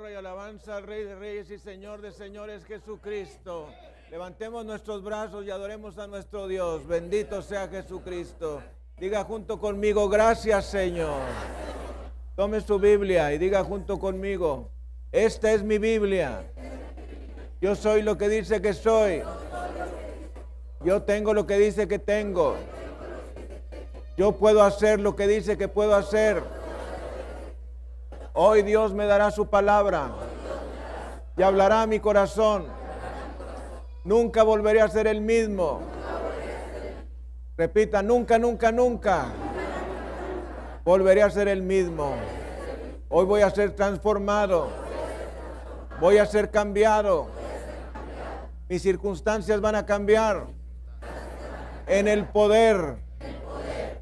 y alabanza al Rey de Reyes y Señor de Señores Jesucristo. Levantemos nuestros brazos y adoremos a nuestro Dios. Bendito sea Jesucristo. Diga junto conmigo, gracias Señor. Tome su Biblia y diga junto conmigo, esta es mi Biblia. Yo soy lo que dice que soy. Yo tengo lo que dice que tengo. Yo puedo hacer lo que dice que puedo hacer. Hoy Dios me dará su palabra y hablará a mi corazón. Nunca volveré a ser el mismo. Repita, nunca, nunca, nunca volveré a ser el mismo. Hoy voy a ser transformado. Voy a ser cambiado. Mis circunstancias van a cambiar en el poder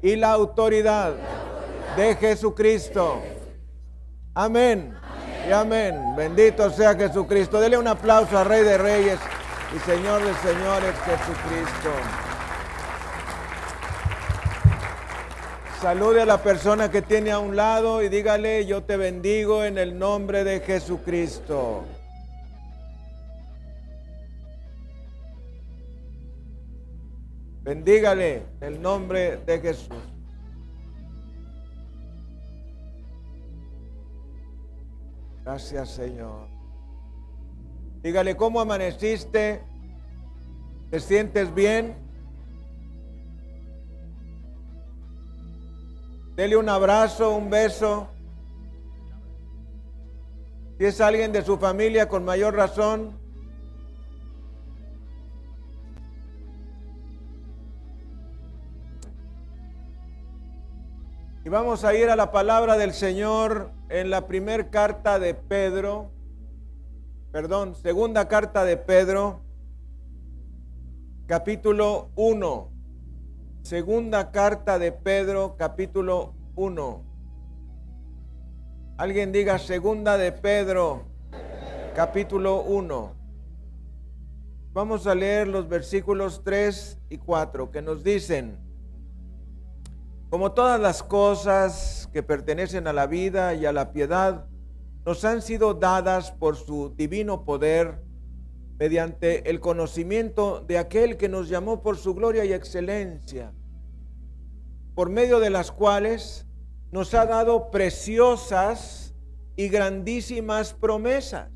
y la autoridad de Jesucristo. Amén. Y amén. Bendito sea Jesucristo. Dele un aplauso al Rey de Reyes y Señor de Señores Jesucristo. Salude a la persona que tiene a un lado y dígale, yo te bendigo en el nombre de Jesucristo. Bendígale en el nombre de Jesús. Gracias Señor. Dígale, ¿cómo amaneciste? ¿Te sientes bien? Dele un abrazo, un beso. Si es alguien de su familia, con mayor razón. Vamos a ir a la palabra del Señor en la primera carta de Pedro, perdón, segunda carta de Pedro, capítulo 1. Segunda carta de Pedro, capítulo 1. Alguien diga segunda de Pedro, capítulo 1. Vamos a leer los versículos 3 y 4 que nos dicen, como todas las cosas que pertenecen a la vida y a la piedad, nos han sido dadas por su divino poder mediante el conocimiento de aquel que nos llamó por su gloria y excelencia, por medio de las cuales nos ha dado preciosas y grandísimas promesas.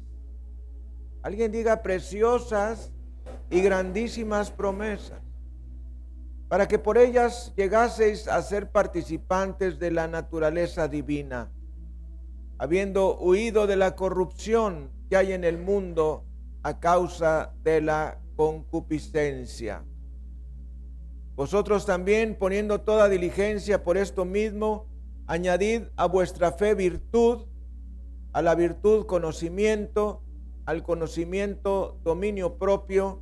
Alguien diga preciosas y grandísimas promesas para que por ellas llegaseis a ser participantes de la naturaleza divina, habiendo huido de la corrupción que hay en el mundo a causa de la concupiscencia. Vosotros también, poniendo toda diligencia por esto mismo, añadid a vuestra fe virtud, a la virtud conocimiento, al conocimiento dominio propio,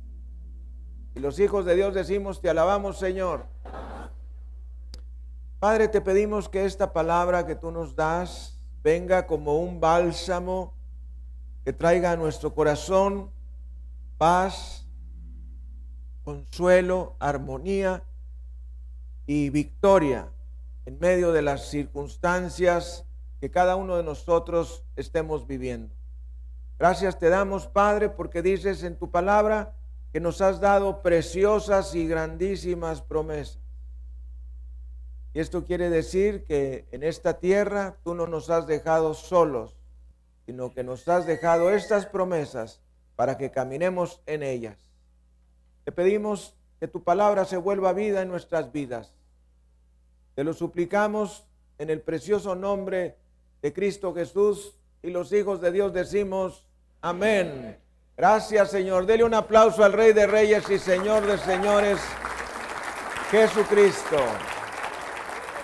Y los hijos de Dios decimos, te alabamos Señor. Padre, te pedimos que esta palabra que tú nos das venga como un bálsamo que traiga a nuestro corazón paz, consuelo, armonía y victoria en medio de las circunstancias que cada uno de nosotros estemos viviendo. Gracias te damos, Padre, porque dices en tu palabra que nos has dado preciosas y grandísimas promesas. Y esto quiere decir que en esta tierra tú no nos has dejado solos, sino que nos has dejado estas promesas para que caminemos en ellas. Te pedimos que tu palabra se vuelva vida en nuestras vidas. Te lo suplicamos en el precioso nombre de Cristo Jesús y los hijos de Dios decimos amén. Gracias Señor. Dele un aplauso al Rey de Reyes y Señor de Señores, Jesucristo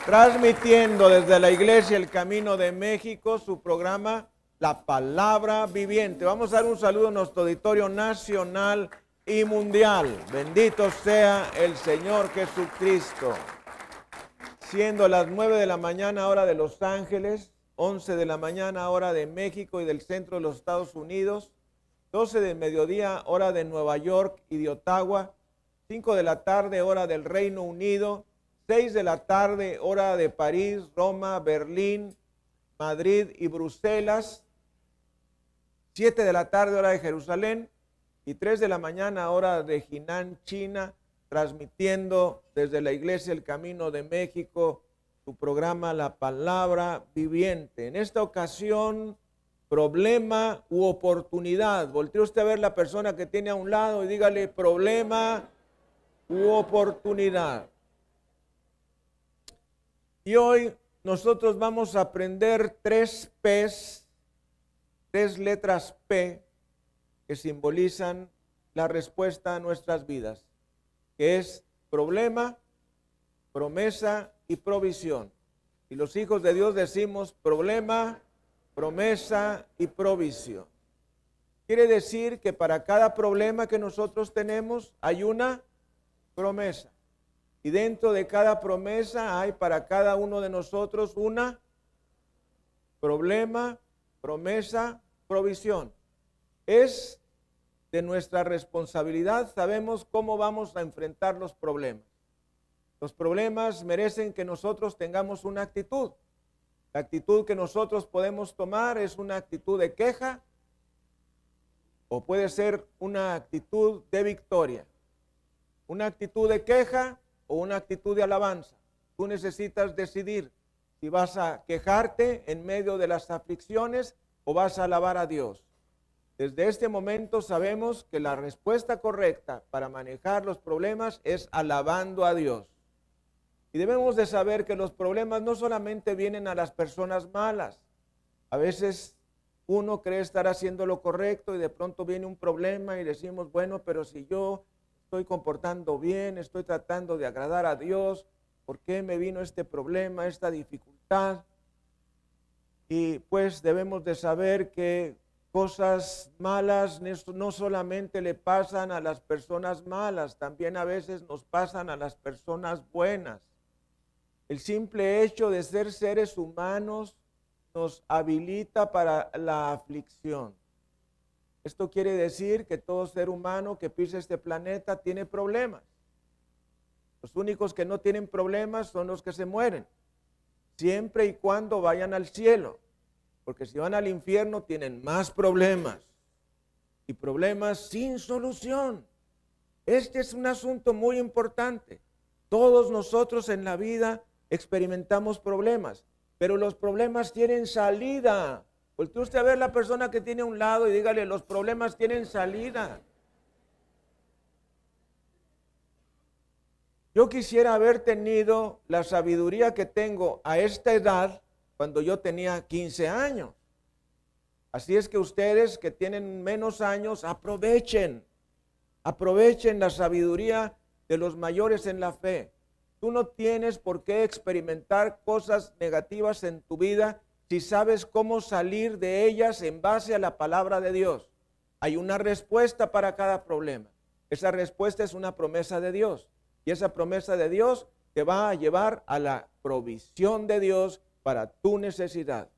transmitiendo desde la Iglesia El Camino de México su programa la palabra viviente. Vamos a dar un saludo a nuestro auditorio nacional y mundial. Bendito sea el Señor Jesucristo. Siendo las 9 de la mañana hora de Los Ángeles, 11 de la mañana hora de México y del centro de los Estados Unidos, 12 de mediodía hora de Nueva York y de Ottawa, 5 de la tarde hora del Reino Unido, 6 de la tarde hora de París, Roma, Berlín, Madrid y Bruselas, 7 de la tarde hora de Jerusalén y 3 de la mañana hora de Jinan, China, transmitiendo desde la Iglesia El Camino de México su programa La Palabra Viviente. En esta ocasión, problema u oportunidad. Voltee usted a ver la persona que tiene a un lado y dígale problema u oportunidad. Y hoy nosotros vamos a aprender tres P's, tres letras P que simbolizan la respuesta a nuestras vidas, que es problema, promesa y provisión. Y los hijos de Dios decimos problema, promesa y provisión. Quiere decir que para cada problema que nosotros tenemos hay una promesa. Y dentro de cada promesa hay para cada uno de nosotros una problema, promesa, provisión. Es de nuestra responsabilidad, sabemos cómo vamos a enfrentar los problemas. Los problemas merecen que nosotros tengamos una actitud. La actitud que nosotros podemos tomar es una actitud de queja o puede ser una actitud de victoria. Una actitud de queja o una actitud de alabanza. Tú necesitas decidir si vas a quejarte en medio de las aflicciones o vas a alabar a Dios. Desde este momento sabemos que la respuesta correcta para manejar los problemas es alabando a Dios. Y debemos de saber que los problemas no solamente vienen a las personas malas. A veces uno cree estar haciendo lo correcto y de pronto viene un problema y decimos, bueno, pero si yo estoy comportando bien, estoy tratando de agradar a Dios, ¿por qué me vino este problema, esta dificultad? Y pues debemos de saber que cosas malas no solamente le pasan a las personas malas, también a veces nos pasan a las personas buenas. El simple hecho de ser seres humanos nos habilita para la aflicción. Esto quiere decir que todo ser humano que pisa este planeta tiene problemas. Los únicos que no tienen problemas son los que se mueren, siempre y cuando vayan al cielo, porque si van al infierno tienen más problemas y problemas sin solución. Este es un asunto muy importante. Todos nosotros en la vida experimentamos problemas, pero los problemas tienen salida. Voltee usted a ver la persona que tiene un lado y dígale, los problemas tienen salida. Yo quisiera haber tenido la sabiduría que tengo a esta edad cuando yo tenía 15 años. Así es que ustedes que tienen menos años, aprovechen, aprovechen la sabiduría de los mayores en la fe. Tú no tienes por qué experimentar cosas negativas en tu vida si sabes cómo salir de ellas en base a la palabra de Dios. Hay una respuesta para cada problema. Esa respuesta es una promesa de Dios. Y esa promesa de Dios te va a llevar a la provisión de Dios para tu necesidad.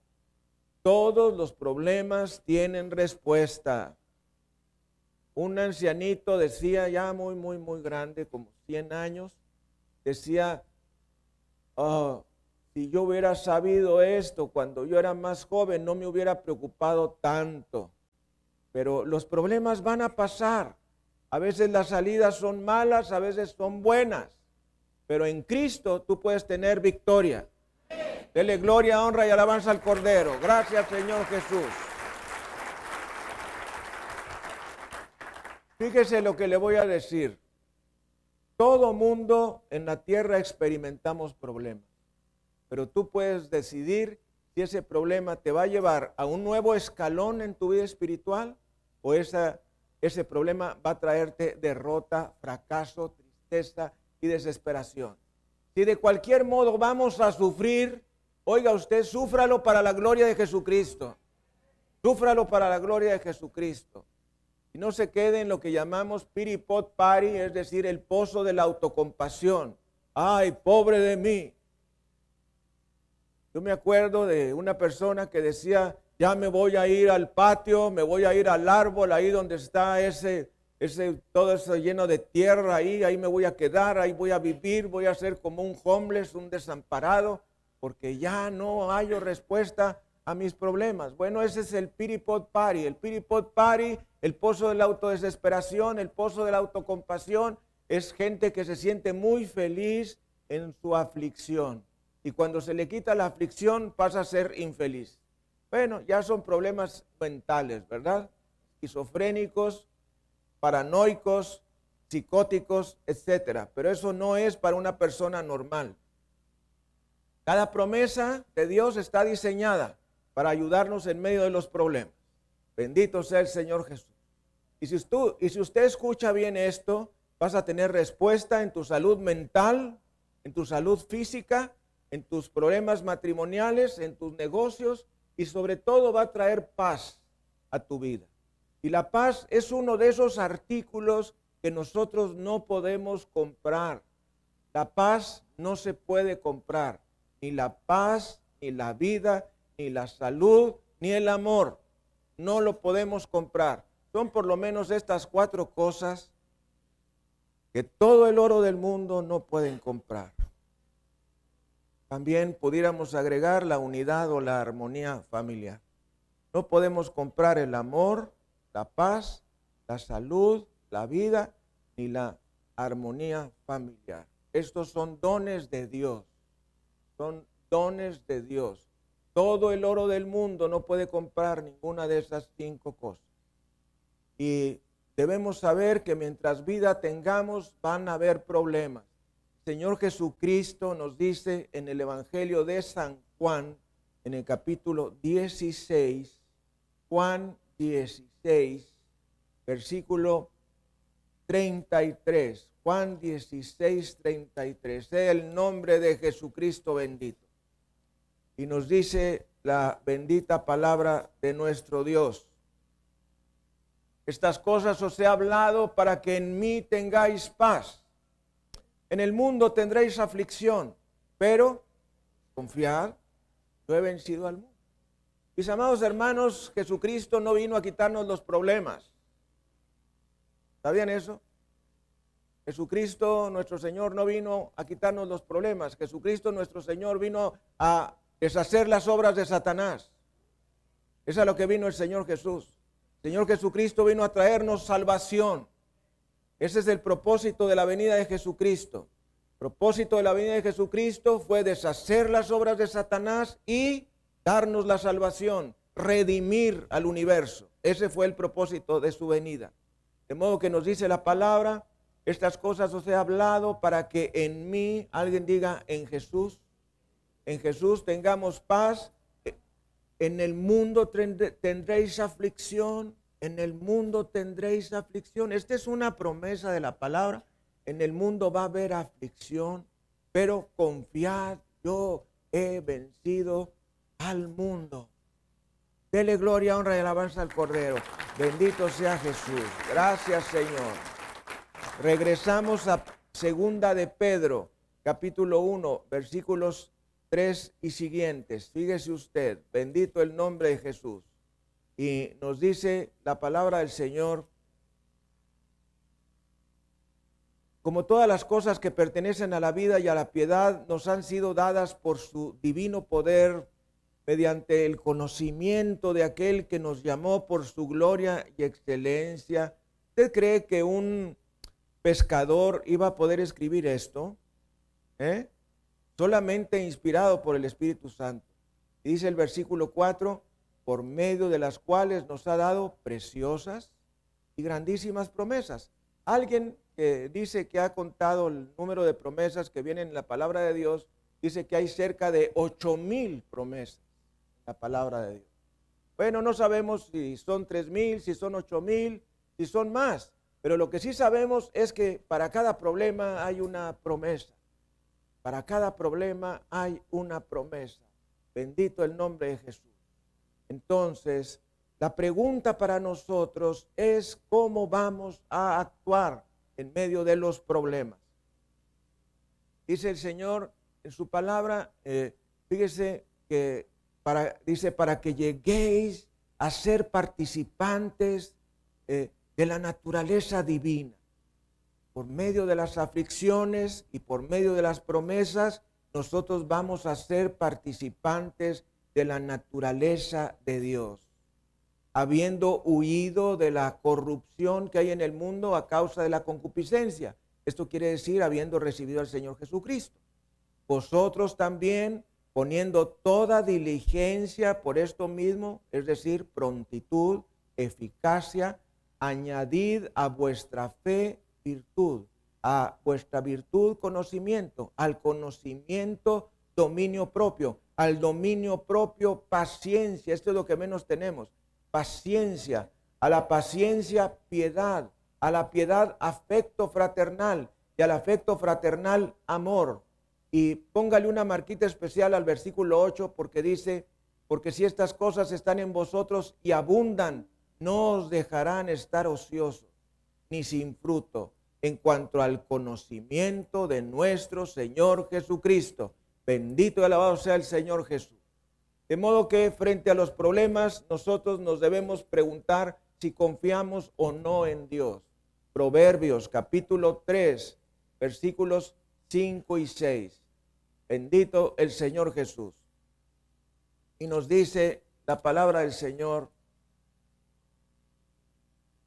Todos los problemas tienen respuesta. Un ancianito decía ya muy, muy, muy grande, como 100 años, decía, oh, si yo hubiera sabido esto cuando yo era más joven, no me hubiera preocupado tanto. Pero los problemas van a pasar. A veces las salidas son malas, a veces son buenas. Pero en Cristo tú puedes tener victoria. Dele gloria, honra y alabanza al Cordero. Gracias, Señor Jesús. Fíjese lo que le voy a decir. Todo mundo en la tierra experimentamos problemas pero tú puedes decidir si ese problema te va a llevar a un nuevo escalón en tu vida espiritual o ese problema va a traerte derrota, fracaso, tristeza y desesperación. Si de cualquier modo vamos a sufrir, oiga usted, súfralo para la gloria de Jesucristo. Súfralo para la gloria de Jesucristo. Y no se quede en lo que llamamos piripot pari, es decir, el pozo de la autocompasión. Ay, pobre de mí. Yo me acuerdo de una persona que decía, ya me voy a ir al patio, me voy a ir al árbol, ahí donde está ese, ese, todo eso lleno de tierra, ahí, ahí me voy a quedar, ahí voy a vivir, voy a ser como un homeless, un desamparado, porque ya no hay respuesta a mis problemas. Bueno, ese es el piripot pari, el piripot pari, el pozo de la autodesesperación, el pozo de la autocompasión, es gente que se siente muy feliz en su aflicción. Y cuando se le quita la aflicción pasa a ser infeliz. Bueno, ya son problemas mentales, ¿verdad? Esquizofrénicos, paranoicos, psicóticos, etcétera. Pero eso no es para una persona normal. Cada promesa de Dios está diseñada para ayudarnos en medio de los problemas. Bendito sea el Señor Jesús. Y si, usted, y si usted escucha bien esto, vas a tener respuesta en tu salud mental, en tu salud física, en tus problemas matrimoniales, en tus negocios y sobre todo va a traer paz a tu vida. Y la paz es uno de esos artículos que nosotros no podemos comprar. La paz no se puede comprar. Ni la paz, ni la vida, ni la salud, ni el amor. No lo podemos comprar. Son por lo menos estas cuatro cosas que todo el oro del mundo no pueden comprar. También pudiéramos agregar la unidad o la armonía familiar. No podemos comprar el amor, la paz, la salud, la vida ni la armonía familiar. Estos son dones de Dios. Son dones de Dios. Todo el oro del mundo no puede comprar ninguna de esas cinco cosas. Y debemos saber que mientras vida tengamos van a haber problemas. Señor Jesucristo nos dice en el Evangelio de San Juan, en el capítulo 16, Juan 16, versículo 33. Juan 16, 33. Sea el nombre de Jesucristo bendito. Y nos dice la bendita palabra de nuestro Dios. Estas cosas os he hablado para que en mí tengáis paz. En el mundo tendréis aflicción, pero confiad, yo he vencido al mundo. Mis amados hermanos, Jesucristo no vino a quitarnos los problemas. ¿Sabían eso? Jesucristo, nuestro Señor, no vino a quitarnos los problemas. Jesucristo, nuestro Señor, vino a deshacer las obras de Satanás. Es a lo que vino el Señor Jesús. El Señor Jesucristo vino a traernos salvación. Ese es el propósito de la venida de Jesucristo. El propósito de la venida de Jesucristo fue deshacer las obras de Satanás y darnos la salvación, redimir al universo. Ese fue el propósito de su venida. De modo que nos dice la palabra, estas cosas os he hablado para que en mí, alguien diga, en Jesús, en Jesús tengamos paz. En el mundo tendréis aflicción, en el mundo tendréis aflicción. Esta es una promesa de la palabra. En el mundo va a haber aflicción, pero confiad, yo he vencido al mundo. Dele gloria, honra y alabanza al Cordero. Bendito sea Jesús. Gracias, Señor. Regresamos a segunda de Pedro, capítulo 1, versículos 3 y siguientes. Fíjese usted, bendito el nombre de Jesús. Y nos dice la palabra del Señor, como todas las cosas que pertenecen a la vida y a la piedad nos han sido dadas por su divino poder mediante el conocimiento de aquel que nos llamó por su gloria y excelencia. ¿Usted cree que un pescador iba a poder escribir esto? ¿Eh? Solamente inspirado por el Espíritu Santo. dice el versículo 4, por medio de las cuales nos ha dado preciosas y grandísimas promesas. Alguien que dice que ha contado el número de promesas que vienen en la palabra de Dios, dice que hay cerca de ocho mil promesas en la palabra de Dios. Bueno, no sabemos si son tres mil, si son ocho mil, si son más, pero lo que sí sabemos es que para cada problema hay una promesa. Para cada problema hay una promesa. Bendito el nombre de Jesús. Entonces, la pregunta para nosotros es cómo vamos a actuar en medio de los problemas. Dice el Señor en su palabra, eh, fíjese que para, dice, para que lleguéis a ser participantes eh, de la naturaleza divina. Por medio de las aflicciones y por medio de las promesas, nosotros vamos a ser participantes de la naturaleza de Dios. Habiendo huido de la corrupción que hay en el mundo a causa de la concupiscencia. Esto quiere decir habiendo recibido al Señor Jesucristo. Vosotros también poniendo toda diligencia por esto mismo, es decir, prontitud, eficacia, añadid a vuestra fe virtud, a vuestra virtud conocimiento, al conocimiento dominio propio, al dominio propio paciencia, esto es lo que menos tenemos, paciencia, a la paciencia piedad, a la piedad afecto fraternal y al afecto fraternal amor. Y póngale una marquita especial al versículo 8 porque dice, porque si estas cosas están en vosotros y abundan, no os dejarán estar ociosos ni sin fruto en cuanto al conocimiento de nuestro Señor Jesucristo. Bendito y alabado sea el Señor Jesús. De modo que frente a los problemas nosotros nos debemos preguntar si confiamos o no en Dios. Proverbios capítulo 3, versículos 5 y 6. Bendito el Señor Jesús. Y nos dice la palabra del Señor,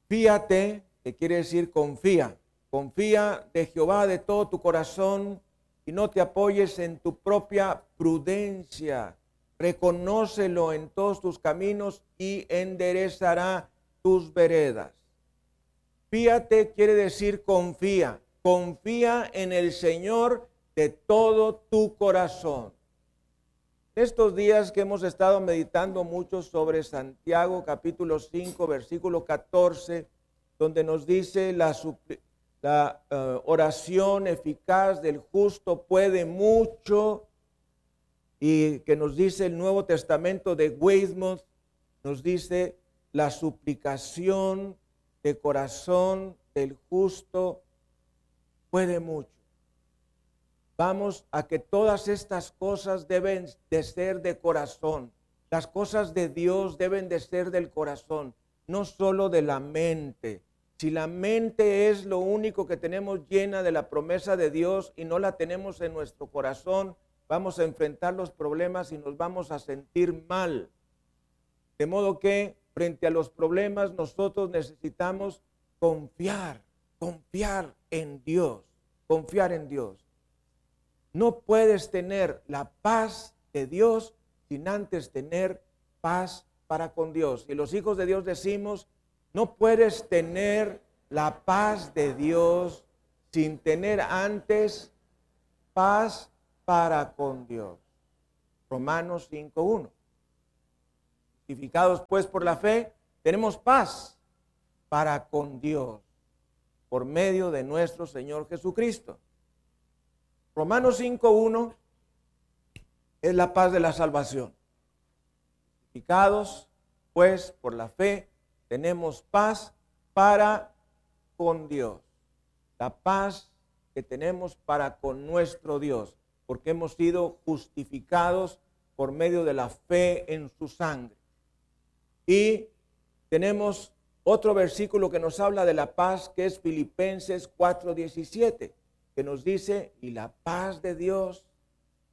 fíate, que quiere decir confía, confía de Jehová de todo tu corazón y no te apoyes en tu propia prudencia. Reconócelo en todos tus caminos y enderezará tus veredas. Fíate quiere decir confía. Confía en el Señor de todo tu corazón. Estos días que hemos estado meditando mucho sobre Santiago capítulo 5 versículo 14, donde nos dice la, la eh, oración eficaz del justo puede mucho, y que nos dice el Nuevo Testamento de Weymouth, nos dice la suplicación de corazón del justo puede mucho. Vamos a que todas estas cosas deben de ser de corazón. Las cosas de Dios deben de ser del corazón, no solo de la mente. Si la mente es lo único que tenemos llena de la promesa de Dios y no la tenemos en nuestro corazón, vamos a enfrentar los problemas y nos vamos a sentir mal. De modo que frente a los problemas nosotros necesitamos confiar, confiar en Dios, confiar en Dios. No puedes tener la paz de Dios sin antes tener paz para con Dios. Y los hijos de Dios decimos, no puedes tener la paz de Dios sin tener antes paz para con Dios. Romanos 5.1. Justificados pues por la fe, tenemos paz para con Dios por medio de nuestro Señor Jesucristo. Romanos 5.1 es la paz de la salvación. Justificados, pues, por la fe, tenemos paz para con Dios. La paz que tenemos para con nuestro Dios, porque hemos sido justificados por medio de la fe en su sangre. Y tenemos otro versículo que nos habla de la paz, que es Filipenses 4:17 que nos dice, y la paz de Dios,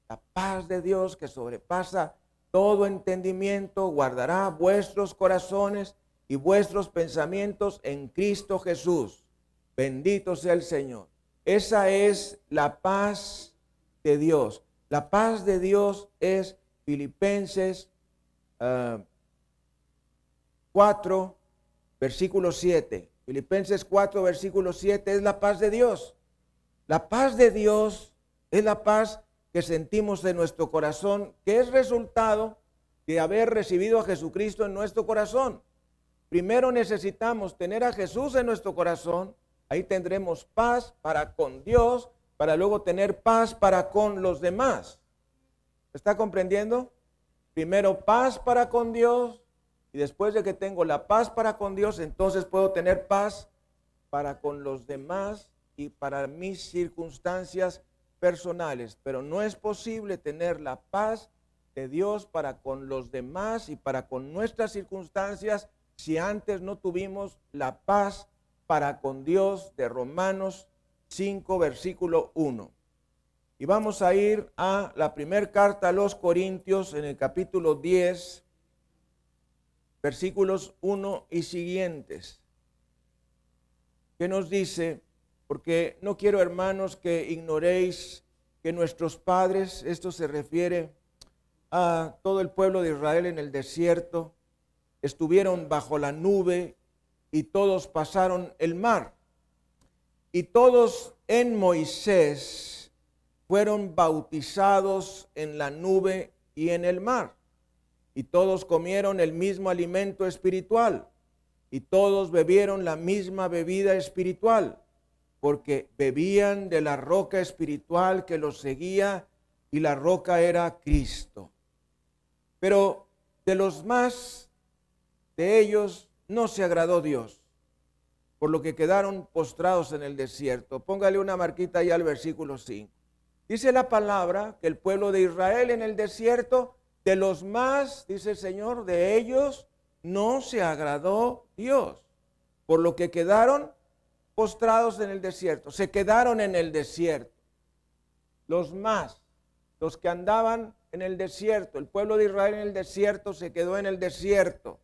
la paz de Dios que sobrepasa todo entendimiento, guardará vuestros corazones y vuestros pensamientos en Cristo Jesús. Bendito sea el Señor. Esa es la paz de Dios. La paz de Dios es Filipenses 4, ah, versículo 7. Filipenses 4, versículo 7 es la paz de Dios. La paz de Dios es la paz que sentimos en nuestro corazón, que es resultado de haber recibido a Jesucristo en nuestro corazón. Primero necesitamos tener a Jesús en nuestro corazón, ahí tendremos paz para con Dios, para luego tener paz para con los demás. ¿Está comprendiendo? Primero paz para con Dios Y después de que tengo la paz para con Dios, entonces puedo tener paz para con los demás y para mis circunstancias personales. Pero no es posible tener la paz de Dios para con los demás y para con nuestras circunstancias si antes no tuvimos la paz para con Dios de Romanos 5, versículo 1. Y vamos a ir a la primera carta a los Corintios en el capítulo 10, versículos 1 y siguientes, que nos dice, porque no quiero hermanos que ignoréis que nuestros padres, esto se refiere a todo el pueblo de Israel en el desierto, estuvieron bajo la nube y todos pasaron el mar. Y todos en Moisés fueron bautizados en la nube y en el mar y todos comieron el mismo alimento espiritual, y todos bebieron la misma bebida espiritual, porque bebían de la roca espiritual que los seguía, y la roca era Cristo. Pero de los más de ellos no se agradó Dios, por lo que quedaron postrados en el desierto. Póngale una marquita ahí al versículo 5. Dice la palabra que el pueblo de Israel en el desierto de los más, dice el Señor, de ellos no se agradó Dios, por lo que quedaron postrados en el desierto, se quedaron en el desierto. Los más, los que andaban en el desierto, el pueblo de Israel en el desierto se quedó en el desierto.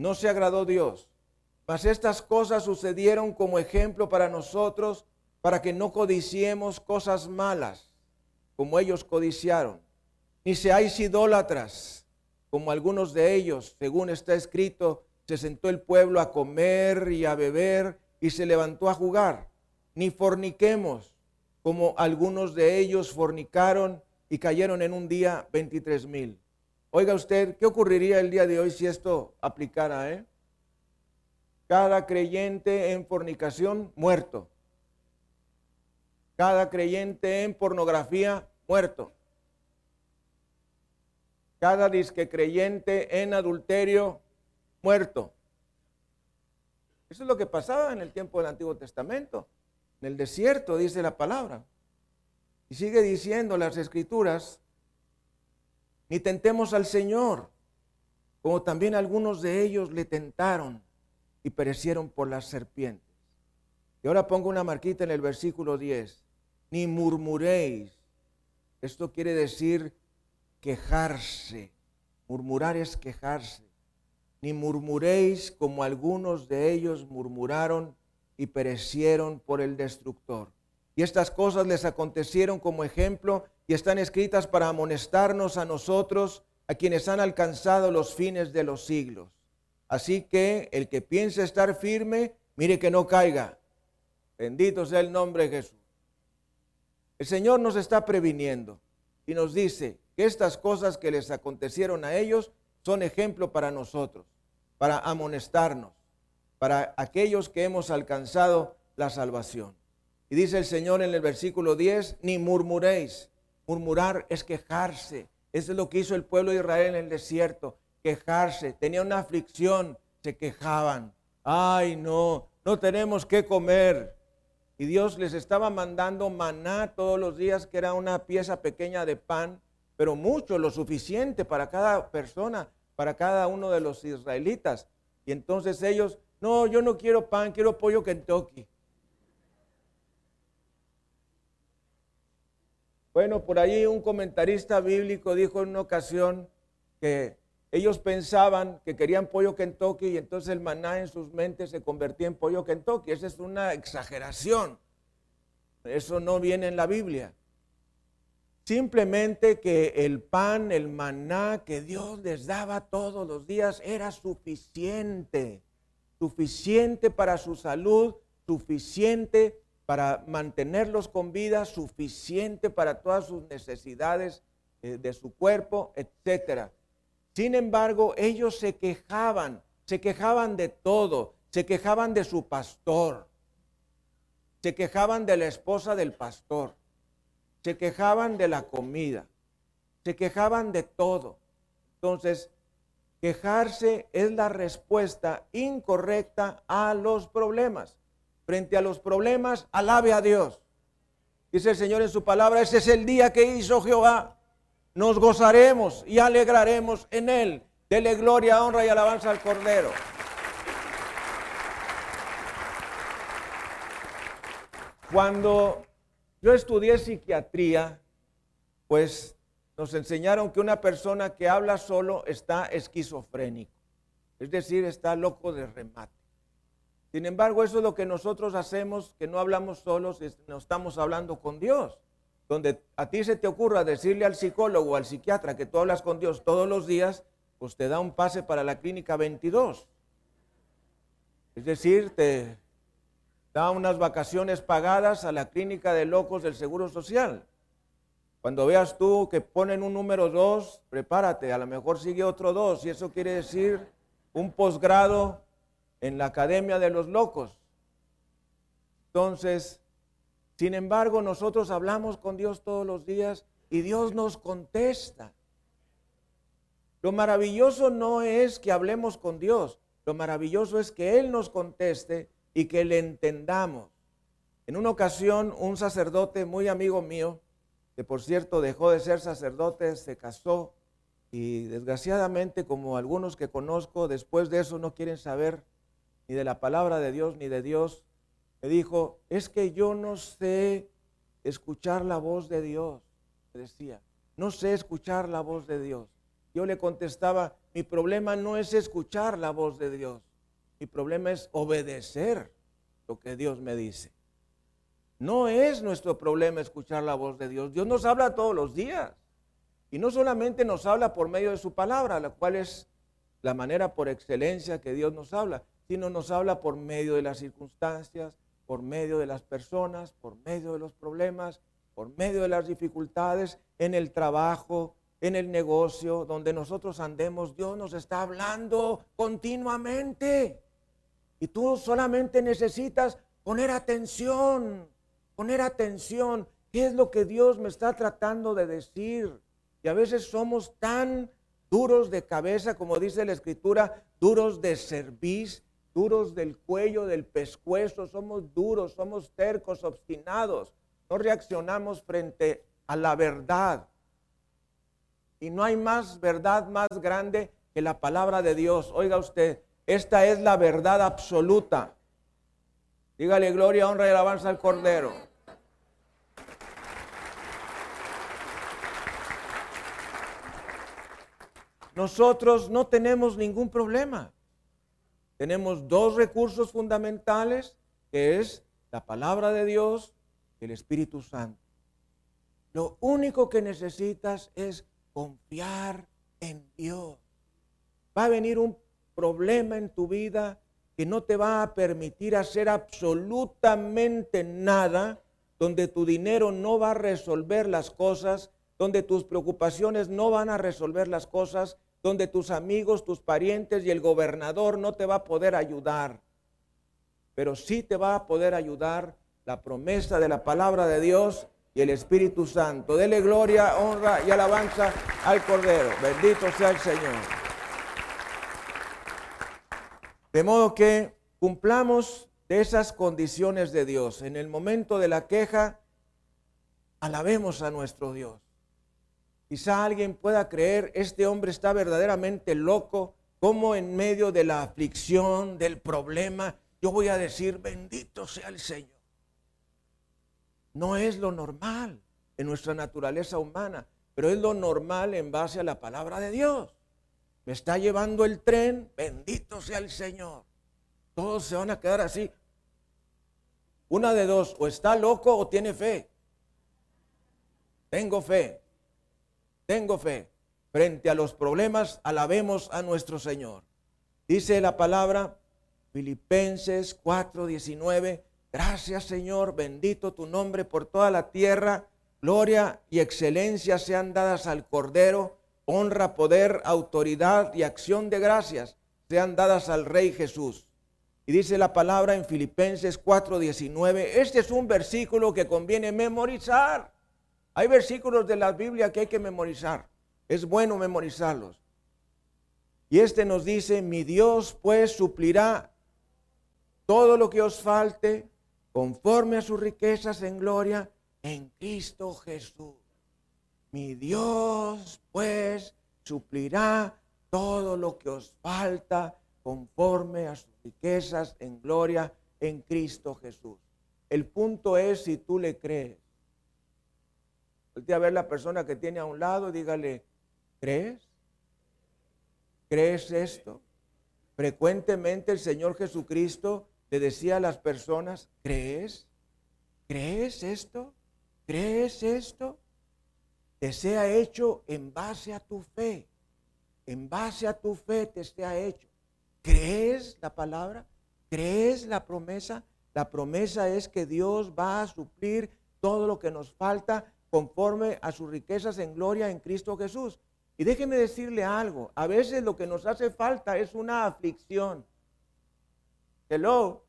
No se agradó Dios. Mas estas cosas sucedieron como ejemplo para nosotros, para que no codiciemos cosas malas, como ellos codiciaron ni seáis idólatras, como algunos de ellos, según está escrito, se sentó el pueblo a comer y a beber y se levantó a jugar, ni forniquemos, como algunos de ellos fornicaron y cayeron en un día 23 mil. Oiga usted, ¿qué ocurriría el día de hoy si esto aplicara? Eh? Cada creyente en fornicación, muerto. Cada creyente en pornografía, muerto cada disque creyente en adulterio muerto. Eso es lo que pasaba en el tiempo del Antiguo Testamento. En el desierto dice la palabra. Y sigue diciendo las escrituras, ni tentemos al Señor, como también algunos de ellos le tentaron y perecieron por las serpientes. Y ahora pongo una marquita en el versículo 10. Ni murmuréis. Esto quiere decir quejarse. Murmurar es quejarse. Ni murmuréis como algunos de ellos murmuraron y perecieron por el destructor. Y estas cosas les acontecieron como ejemplo y están escritas para amonestarnos a nosotros, a quienes han alcanzado los fines de los siglos. Así que el que piense estar firme, mire que no caiga. Bendito sea el nombre de Jesús. El Señor nos está previniendo y nos dice, estas cosas que les acontecieron a ellos son ejemplo para nosotros, para amonestarnos, para aquellos que hemos alcanzado la salvación. Y dice el Señor en el versículo 10, ni murmuréis. Murmurar es quejarse. Eso es lo que hizo el pueblo de Israel en el desierto, quejarse. Tenía una aflicción, se quejaban. Ay, no, no tenemos que comer. Y Dios les estaba mandando maná todos los días, que era una pieza pequeña de pan pero mucho, lo suficiente para cada persona, para cada uno de los israelitas. Y entonces ellos, no, yo no quiero pan, quiero pollo Kentucky. Bueno, por ahí un comentarista bíblico dijo en una ocasión que ellos pensaban que querían pollo Kentucky y entonces el maná en sus mentes se convertía en pollo Kentucky. Esa es una exageración. Eso no viene en la Biblia. Simplemente que el pan, el maná que Dios les daba todos los días era suficiente, suficiente para su salud, suficiente para mantenerlos con vida, suficiente para todas sus necesidades eh, de su cuerpo, etc. Sin embargo, ellos se quejaban, se quejaban de todo, se quejaban de su pastor, se quejaban de la esposa del pastor se quejaban de la comida, se quejaban de todo. Entonces, Quejarse es la respuesta incorrecta a los problemas. Frente a los problemas, alabe a Dios. Dice el Señor en su palabra, ese es el día que hizo Jehová. Nos gozaremos y alegraremos en él. Dele gloria, honra y alabanza al Cordero. Cuando yo estudié psiquiatría, pues nos enseñaron que una persona que habla solo está esquizofrénico, es decir, está loco de remate. Sin embargo, eso es lo que nosotros hacemos, que no hablamos solos, no estamos hablando con Dios. Donde a ti se te ocurra decirle al psicólogo o al psiquiatra que tú hablas con Dios todos los días, pues te da un pase para la clínica 22. Es decir, te da unas vacaciones pagadas a la clínica de locos del Seguro Social. Cuando veas tú que ponen un número 2, prepárate, a lo mejor sigue otro 2, y eso quiere decir un posgrado en la Academia de los Locos. Entonces, sin embargo, nosotros hablamos con Dios todos los días y Dios nos contesta. Lo maravilloso no es que hablemos con Dios, lo maravilloso es que Él nos conteste y que le entendamos. En una ocasión, un sacerdote muy amigo mío, que por cierto dejó de ser sacerdote, se casó y desgraciadamente, como algunos que conozco, después de eso no quieren saber ni de la palabra de Dios ni de Dios, me dijo, es que yo no sé escuchar la voz de Dios, me decía, no sé escuchar la voz de Dios. Yo le contestaba, mi problema no es escuchar la voz de Dios, mi problema es obedecer lo que Dios me dice. No es nuestro problema escuchar la voz de Dios. Dios nos habla todos los días. Y no solamente nos habla por medio de su palabra, la cual es la manera por excelencia que Dios nos habla, sino nos habla por medio de las circunstancias, por medio de las personas, por medio de los problemas, por medio de las dificultades, en el trabajo, en el negocio, donde nosotros andemos. Dios nos está hablando continuamente. Y tú solamente necesitas poner atención, poner atención. ¿Qué es lo que Dios me está tratando de decir? Y a veces somos tan duros de cabeza, como dice la escritura, duros de cerviz, duros del cuello, del pescuezo, somos duros, somos tercos, obstinados. No reaccionamos frente a la verdad. Y no hay más verdad más grande que la palabra de Dios. Oiga usted, esta es la verdad absoluta. Dígale gloria, honra y alabanza al Cordero. Nosotros no tenemos ningún problema. Tenemos dos recursos fundamentales, que es la palabra de Dios y el Espíritu Santo. Lo único que necesitas es confiar en Dios. Va a venir un problema en tu vida que no te va a permitir hacer absolutamente nada, donde tu dinero no va a resolver las cosas, donde tus preocupaciones no van a resolver las cosas, donde tus amigos, tus parientes y el gobernador no te va a poder ayudar. Pero sí te va a poder ayudar la promesa de la palabra de Dios y el Espíritu Santo. Dele gloria, honra y alabanza al Cordero. Bendito sea el Señor. De modo que cumplamos de esas condiciones de Dios. En el momento de la queja, alabemos a nuestro Dios. Quizá alguien pueda creer, este hombre está verdaderamente loco, como en medio de la aflicción, del problema, yo voy a decir, bendito sea el Señor. No es lo normal en nuestra naturaleza humana, pero es lo normal en base a la palabra de Dios me está llevando el tren, bendito sea el Señor. Todos se van a quedar así. Una de dos, o está loco o tiene fe. Tengo fe, tengo fe. Frente a los problemas, alabemos a nuestro Señor. Dice la palabra, Filipenses 4:19, gracias Señor, bendito tu nombre por toda la tierra, gloria y excelencia sean dadas al Cordero honra, poder, autoridad y acción de gracias sean dadas al Rey Jesús. Y dice la palabra en Filipenses 4:19, este es un versículo que conviene memorizar. Hay versículos de la Biblia que hay que memorizar. Es bueno memorizarlos. Y este nos dice, mi Dios pues suplirá todo lo que os falte conforme a sus riquezas en gloria en Cristo Jesús. Mi Dios pues suplirá todo lo que os falta conforme a sus riquezas en gloria en Cristo Jesús. El punto es si tú le crees. Volte a ver la persona que tiene a un lado, dígale, ¿crees? ¿Crees esto? Frecuentemente el Señor Jesucristo le decía a las personas, ¿crees? ¿Crees esto? ¿Crees esto? Te sea hecho en base a tu fe. En base a tu fe te sea hecho. ¿Crees la palabra? ¿Crees la promesa? La promesa es que Dios va a suplir todo lo que nos falta conforme a sus riquezas en gloria en Cristo Jesús. Y déjeme decirle algo, a veces lo que nos hace falta es una aflicción. Hello.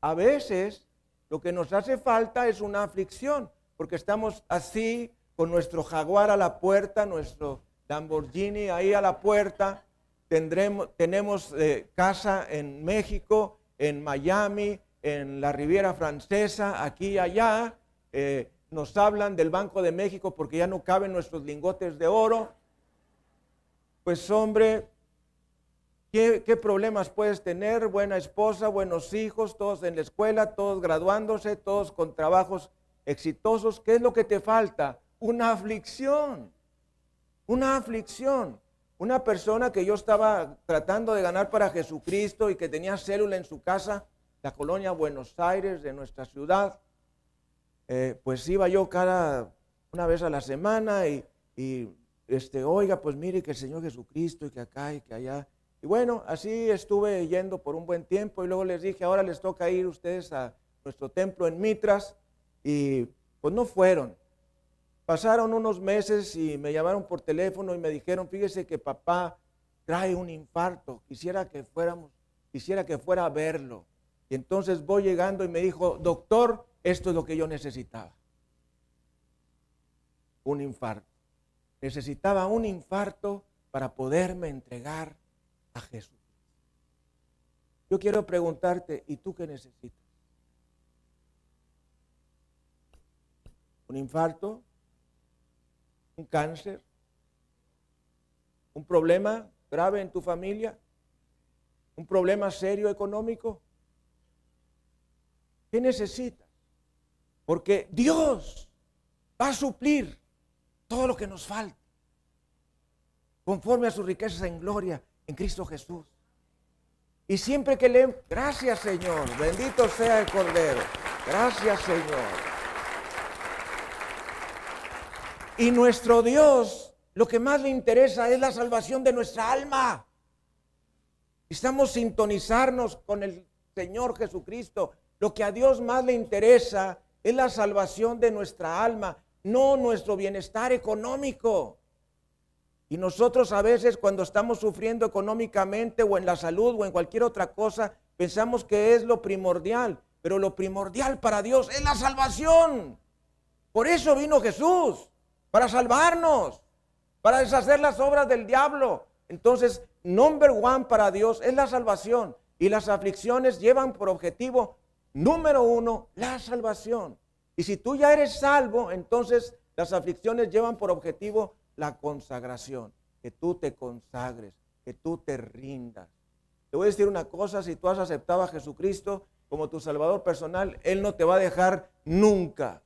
A veces lo que nos hace falta es una aflicción, porque estamos así con nuestro jaguar a la puerta, nuestro Lamborghini ahí a la puerta, tendremos, tenemos eh, casa en México, en Miami, en la Riviera Francesa, aquí y allá. Eh, nos hablan del Banco de México porque ya no caben nuestros lingotes de oro. Pues hombre, ¿qué, ¿qué, problemas puedes tener? Buena esposa, buenos hijos, todos en la escuela, todos graduándose, todos con trabajos exitosos. ¿Qué es lo que te falta? Una aflicción, una aflicción. Una persona que yo estaba tratando de ganar para Jesucristo y que tenía célula en su casa, la colonia Buenos Aires de nuestra ciudad, eh, pues iba yo cada una vez a la semana y, este, oiga, pues mire que el Señor Jesucristo y que acá y que allá. Y bueno, así estuve yendo por un buen tiempo y luego les dije, ahora les toca ir ustedes a nuestro templo en Mitras y pues no fueron. Pasaron unos meses y me llamaron por teléfono y me dijeron, fíjese que papá trae un infarto, quisiera que fuéramos, quisiera que fuera a verlo. Y entonces voy llegando y me dijo, doctor, esto es lo que yo necesitaba. Un infarto. Necesitaba un infarto para poderme entregar a Jesús. Yo quiero preguntarte, ¿y tú qué necesitas? ¿Un infarto? ¿Un cáncer? ¿Un problema grave en tu familia? ¿Un problema serio económico? ¿Qué necesitas? Porque Dios va a suplir todo lo que nos falta, conforme a sus riquezas en gloria en Cristo Jesús. Y siempre que le... Gracias Señor, bendito sea el Cordero. Gracias Señor. Y nuestro Dios, lo que más le interesa es la salvación de nuestra alma. Estamos sintonizarnos con el Señor Jesucristo. Lo que a Dios más le interesa es la salvación de nuestra alma, no nuestro bienestar económico. Y nosotros a veces cuando estamos sufriendo económicamente o en la salud o en cualquier otra cosa, pensamos que es lo primordial. Pero lo primordial para Dios es la salvación. Por eso vino Jesús, para salvarnos, para deshacer las obras del diablo. Entonces, number one para Dios es la salvación. Y las aflicciones llevan por objetivo Número uno, la salvación. Y si tú ya eres salvo, entonces las aflicciones llevan por objetivo la consagración, que tú te consagres, que tú te rindas. Te voy a decir una cosa, si tú has aceptado a Jesucristo como tu Salvador personal, Él no te va a dejar nunca.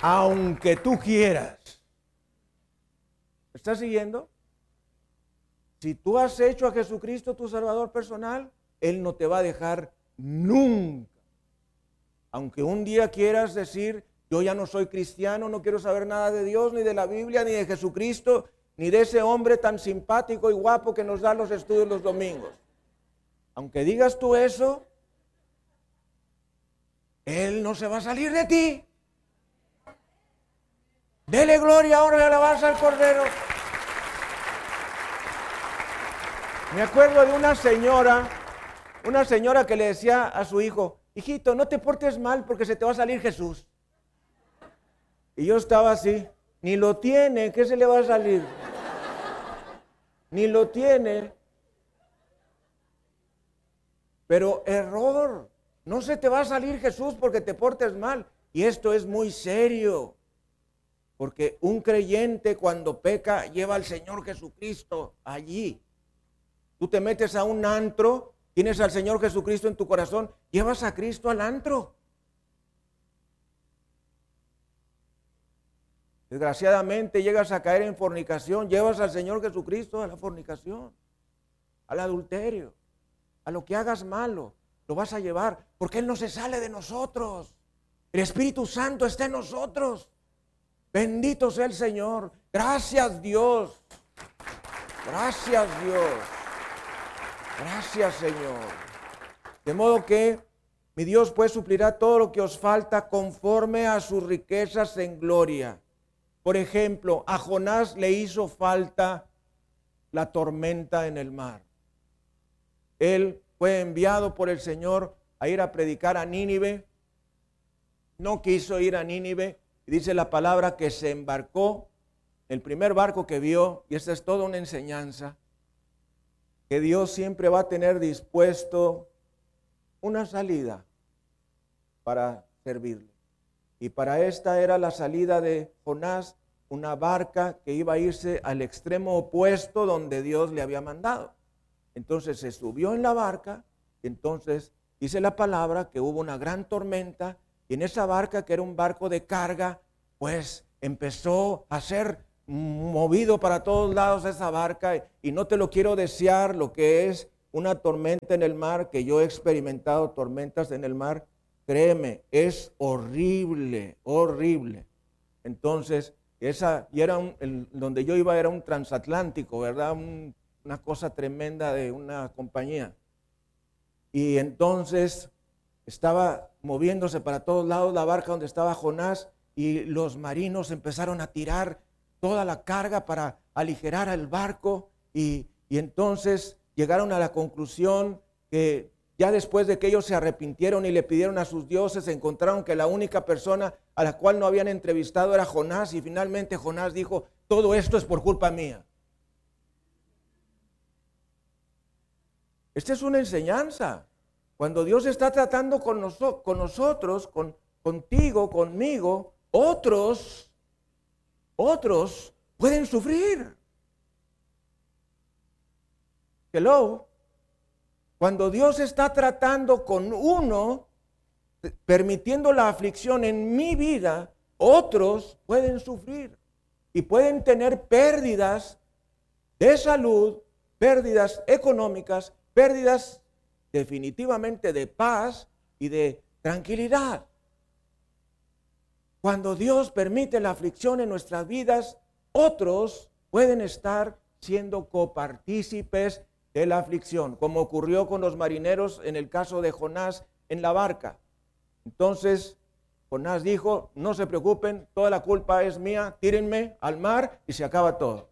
Aunque tú quieras. ¿Estás siguiendo? Si tú has hecho a Jesucristo tu Salvador personal, Él no te va a dejar nunca. Aunque un día quieras decir, yo ya no soy cristiano, no quiero saber nada de Dios, ni de la Biblia, ni de Jesucristo, ni de ese hombre tan simpático y guapo que nos da los estudios los domingos. Aunque digas tú eso, Él no se va a salir de ti. Dele gloria ahora y alabanza al Cordero. Me acuerdo de una señora, una señora que le decía a su hijo, hijito, no te portes mal porque se te va a salir Jesús. Y yo estaba así, ni lo tiene, ¿qué se le va a salir? Ni lo tiene. Pero error, no se te va a salir Jesús porque te portes mal. Y esto es muy serio. Porque un creyente cuando peca lleva al Señor Jesucristo allí. Tú te metes a un antro, tienes al Señor Jesucristo en tu corazón, llevas a Cristo al antro. Desgraciadamente llegas a caer en fornicación, llevas al Señor Jesucristo a la fornicación, al adulterio, a lo que hagas malo, lo vas a llevar, porque Él no se sale de nosotros. El Espíritu Santo está en nosotros. Bendito sea el Señor. Gracias Dios. Gracias Dios. Gracias Señor. De modo que mi Dios pues suplirá todo lo que os falta conforme a sus riquezas en gloria. Por ejemplo, a Jonás le hizo falta la tormenta en el mar. Él fue enviado por el Señor a ir a predicar a Nínive. No quiso ir a Nínive. Dice la palabra que se embarcó, el primer barco que vio, y esta es toda una enseñanza, que Dios siempre va a tener dispuesto una salida para servirle. Y para esta era la salida de Jonás, una barca que iba a irse al extremo opuesto donde Dios le había mandado. Entonces se subió en la barca entonces dice la palabra que hubo una gran tormenta y en esa barca que era un barco de carga, pues empezó a ser movido para todos lados esa barca y no te lo quiero desear lo que es una tormenta en el mar, que yo he experimentado tormentas en el mar, créeme, es horrible, horrible. Entonces, esa, y era un, donde yo iba era un transatlántico, ¿verdad? una cosa tremenda de una compañía. Y entonces estaba moviéndose para todos lados la barca donde estaba Jonás y los marinos empezaron a tirar toda la carga para aligerar el barco y, y entonces llegaron a la conclusión que ya después de que ellos se arrepintieron y le pidieron a sus dioses, encontraron que la única persona a la cual no habían entrevistado era Jonás y finalmente Jonás dijo, todo esto es por culpa mía. Esta es una enseñanza. Cuando Dios está tratando con, con nosotros, con, contigo, conmigo, otros, otros pueden sufrir. Hello. Cuando Dios está tratando con uno, permitiendo la aflicción en mi vida, otros pueden sufrir y pueden tener pérdidas de salud, pérdidas económicas, pérdidas definitivamente de paz y de tranquilidad. Cuando Dios permite la aflicción en nuestras vidas, otros pueden estar siendo copartícipes de la aflicción, como ocurrió con los marineros en el caso de Jonás en la barca. Entonces, Jonás dijo, no se preocupen, toda la culpa es mía, tírenme al mar y se acaba todo.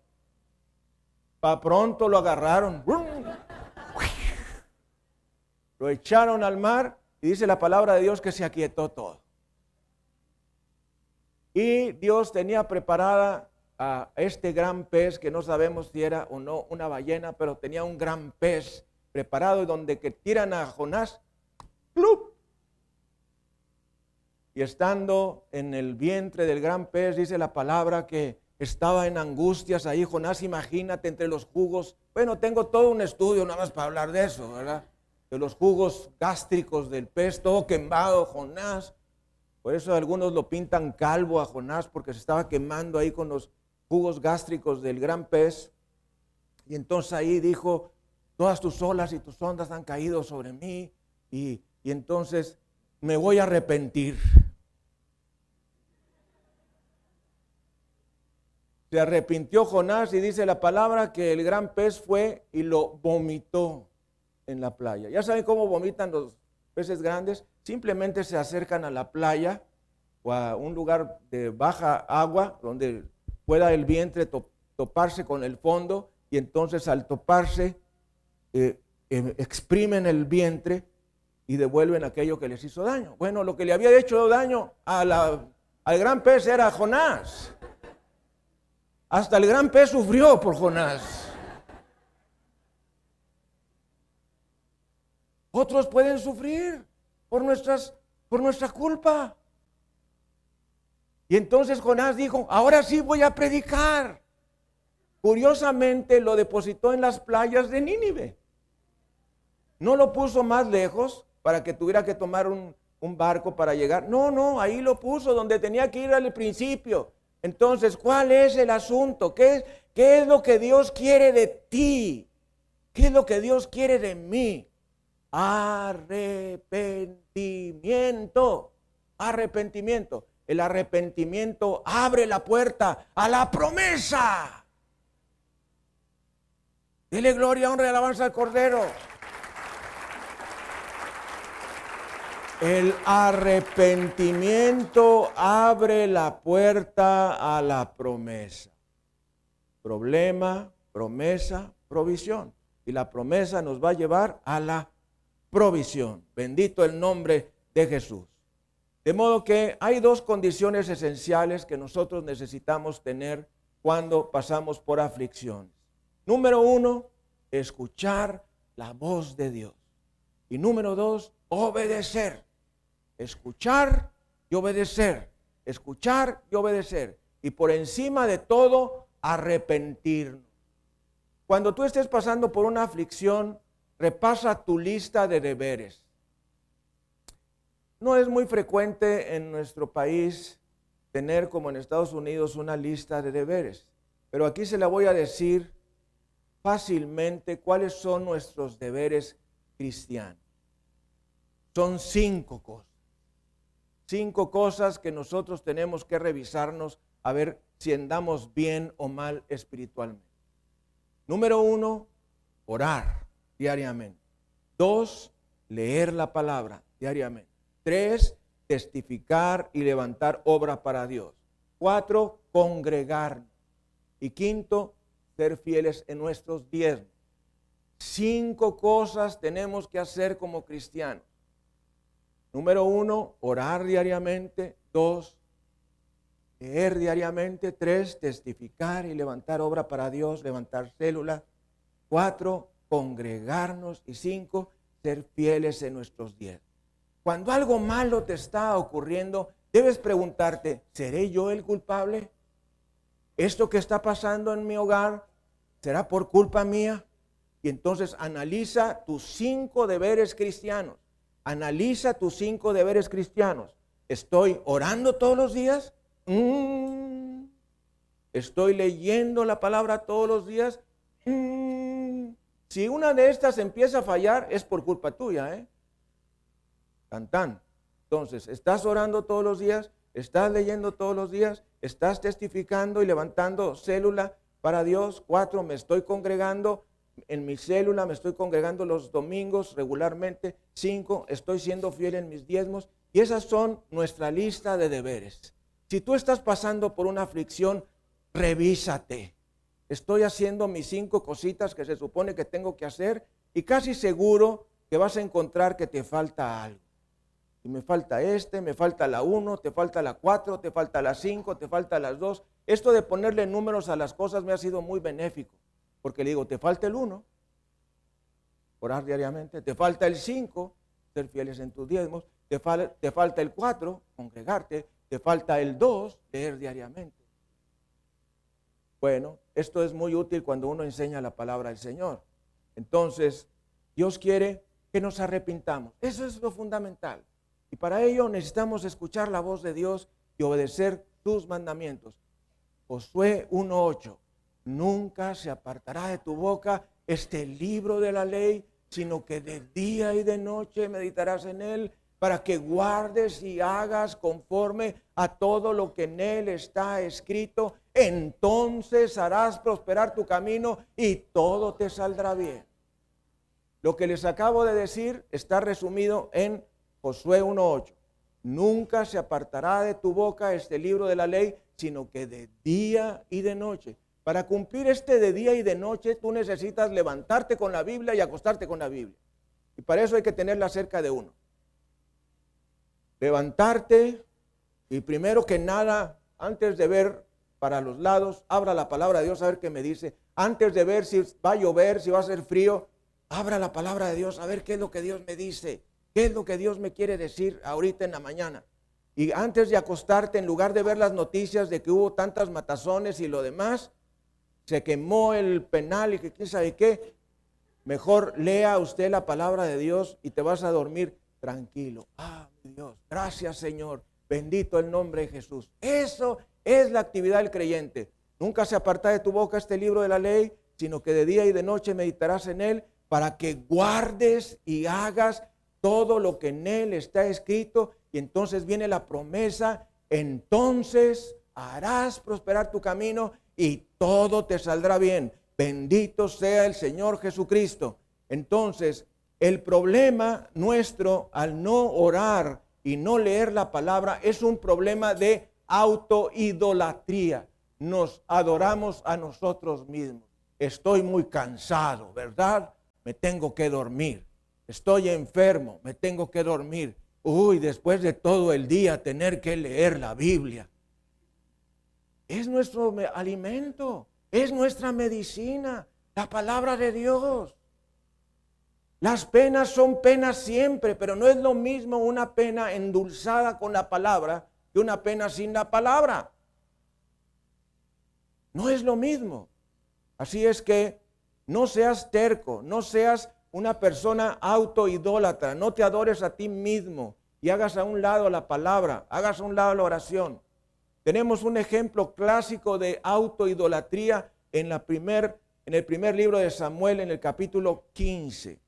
Pa pronto lo agarraron, lo echaron al mar y dice la palabra de Dios que se aquietó todo. Y Dios tenía preparada a este gran pez, que no sabemos si era o no una ballena, pero tenía un gran pez preparado donde que tiran a Jonás, ¡plup! Y estando en el vientre del gran pez, dice la palabra que estaba en angustias ahí, Jonás, imagínate, entre los jugos. Bueno, tengo todo un estudio nada más para hablar de eso, ¿verdad? De los jugos gástricos del pez, todo quemado, Jonás. Por eso algunos lo pintan calvo a Jonás, porque se estaba quemando ahí con los jugos gástricos del gran pez. Y entonces ahí dijo, todas tus olas y tus ondas han caído sobre mí. Y, y entonces me voy a arrepentir. Se arrepintió Jonás y dice la palabra que el gran pez fue y lo vomitó en la playa. ¿Ya saben cómo vomitan los peces grandes? Simplemente se acercan a la playa o a un lugar de baja agua donde pueda el vientre toparse con el fondo y entonces al toparse eh, em, exprimen el vientre y devuelven aquello que les hizo daño. Bueno, lo que le había hecho daño al gran pez era Jonás. Hasta el gran pez sufrió por Jonás. Otros pueden sufrir por, nuestras, por nuestra culpa. Y entonces Jonás dijo, ahora sí voy a predicar. Curiosamente lo depositó en las playas de Nínive. No lo puso más lejos para que tuviera que tomar un, un barco para llegar. No, no, ahí lo puso donde tenía que ir al principio. Entonces, ¿cuál es el asunto? ¿Qué, ¿Qué es lo que Dios quiere de ti? ¿Qué es lo que Dios quiere de mí? Arrepentimiento. Arrepentimiento. El arrepentimiento abre la puerta a la promesa. Dile gloria, honra y alabanza al Cordero. El arrepentimiento abre la puerta a la promesa. Problema, promesa, provisión. Y la promesa nos va a llevar a la provisión. Bendito el nombre de Jesús. De modo que hay dos condiciones esenciales que nosotros necesitamos tener cuando pasamos por aflicción. Número uno, escuchar la voz de Dios. Y número dos, obedecer escuchar y obedecer, escuchar y obedecer. Y por encima de todo, arrepentirnos. Cuando tú estés pasando por una aflicción, repasa tu lista de deberes. No es muy frecuente en nuestro país tener como en Estados Unidos una lista de deberes, pero aquí se la voy a decir fácilmente cuáles son nuestros deberes cristianos. Son cinco cosas cinco cosas que nosotros tenemos que revisarnos a ver si andamos bien o mal espiritualmente. Número uno, orar diariamente. Dos, leer la palabra diariamente. Tres, testificar y levantar obra para Dios. Cuatro, congregar. Y quinto, ser fieles en nuestros diezmos. Cinco cosas tenemos que hacer como cristianos. Número uno, orar diariamente. Dos, leer diariamente. Tres, testificar y levantar obra para Dios, levantar células. Cuatro, congregarnos. Y cinco, ser fieles en nuestros días. Cuando algo malo te está ocurriendo, debes preguntarte, ¿seré yo el culpable? ¿Esto que está pasando en mi hogar será por culpa mía? Y entonces analiza tus cinco deberes cristianos Analiza tus cinco deberes cristianos. ¿Estoy orando todos los días? Mm. ¿Estoy leyendo la palabra todos los días? Mm. Si una de estas empieza a fallar, es por culpa tuya, ¿eh? Tan, Entonces, ¿estás orando todos los días? ¿Estás leyendo todos los días? ¿Estás testificando y levantando célula para Dios? Cuatro, me estoy congregando en mi célula, me estoy congregando los domingos regularmente. Cinco, estoy siendo fiel en mis diezmos. Y esas son nuestra lista de deberes. Si tú estás pasando por una aflicción, revísate. Estoy haciendo mis cinco cositas que se supone que tengo que hacer y casi seguro que vas a encontrar que te falta algo. Y me falta este, me falta la uno, te falta la cuatro, te falta la cinco, te falta las dos. Esto de ponerle números a las cosas me ha sido muy benéfico. Porque le digo, te falta el uno, orar diariamente, te falta el cinco, ser fieles en tus diezmos, te, te falta el cuatro, congregarte, te falta el dos, leer diariamente. Bueno, esto es muy útil cuando uno enseña la palabra del Señor. Entonces, Dios quiere que nos arrepintamos. Eso es lo fundamental. Y para ello necesitamos escuchar la voz de Dios y obedecer sus mandamientos. Josué 1.8 nunca se apartará de tu boca este libro de la ley, sino que de día y de noche meditarás en él para que guardes y hagas conforme a todo lo que en él está escrito. Entonces harás prosperar tu camino y todo te saldrá bien. Lo que les acabo de decir está resumido en Josué 1.8. Nunca se apartará de tu boca este libro de la ley, sino que de día y de noche para cumplir este de día y de noche, tú necesitas levantarte con la Biblia y acostarte con la Biblia. Y para eso hay que tenerla cerca de uno. Levantarte y primero que nada, antes de ver para los lados, abra la palabra de Dios a ver qué me dice. Antes de ver si va a llover, si va a ser frío, abra la palabra de Dios a ver qué es lo que Dios me dice, qué es lo que Dios me quiere decir ahorita en la mañana. Y antes de acostarte, en lugar de ver las noticias de que hubo tantas matazones y lo demás, se quemó el penal y que quién sabe qué, mejor lea usted la palabra de Dios y te vas a dormir tranquilo. Ah, Dios, gracias Señor, bendito el nombre de Jesús. Eso es la actividad del creyente. Nunca se aparta de tu boca este libro de la ley, sino que de día y de noche meditarás en él para que guardes y hagas todo lo que en él está escrito. Y entonces viene la promesa, entonces harás prosperar tu camino y todo te saldrá bien. Bendito sea el Señor Jesucristo. Entonces, el problema nuestro al no orar y no leer la palabra es un problema de autoidolatría. Nos adoramos a nosotros mismos. Estoy muy cansado, ¿verdad? Me tengo que dormir. Estoy enfermo, me tengo que dormir. Uy, después de todo el día tener que leer la Biblia. Es nuestro alimento, es nuestra medicina, la palabra de Dios. Las penas son penas siempre, pero no es lo mismo una pena endulzada con la palabra que una pena sin la palabra. No es lo mismo. Así es que no seas terco, no seas una persona autoidólatra, no te adores a ti mismo y hagas a un lado la palabra, hagas a un lado la oración. Tenemos un ejemplo clásico de autoidolatría en, la en el primer libro de Samuel, en el capítulo 15.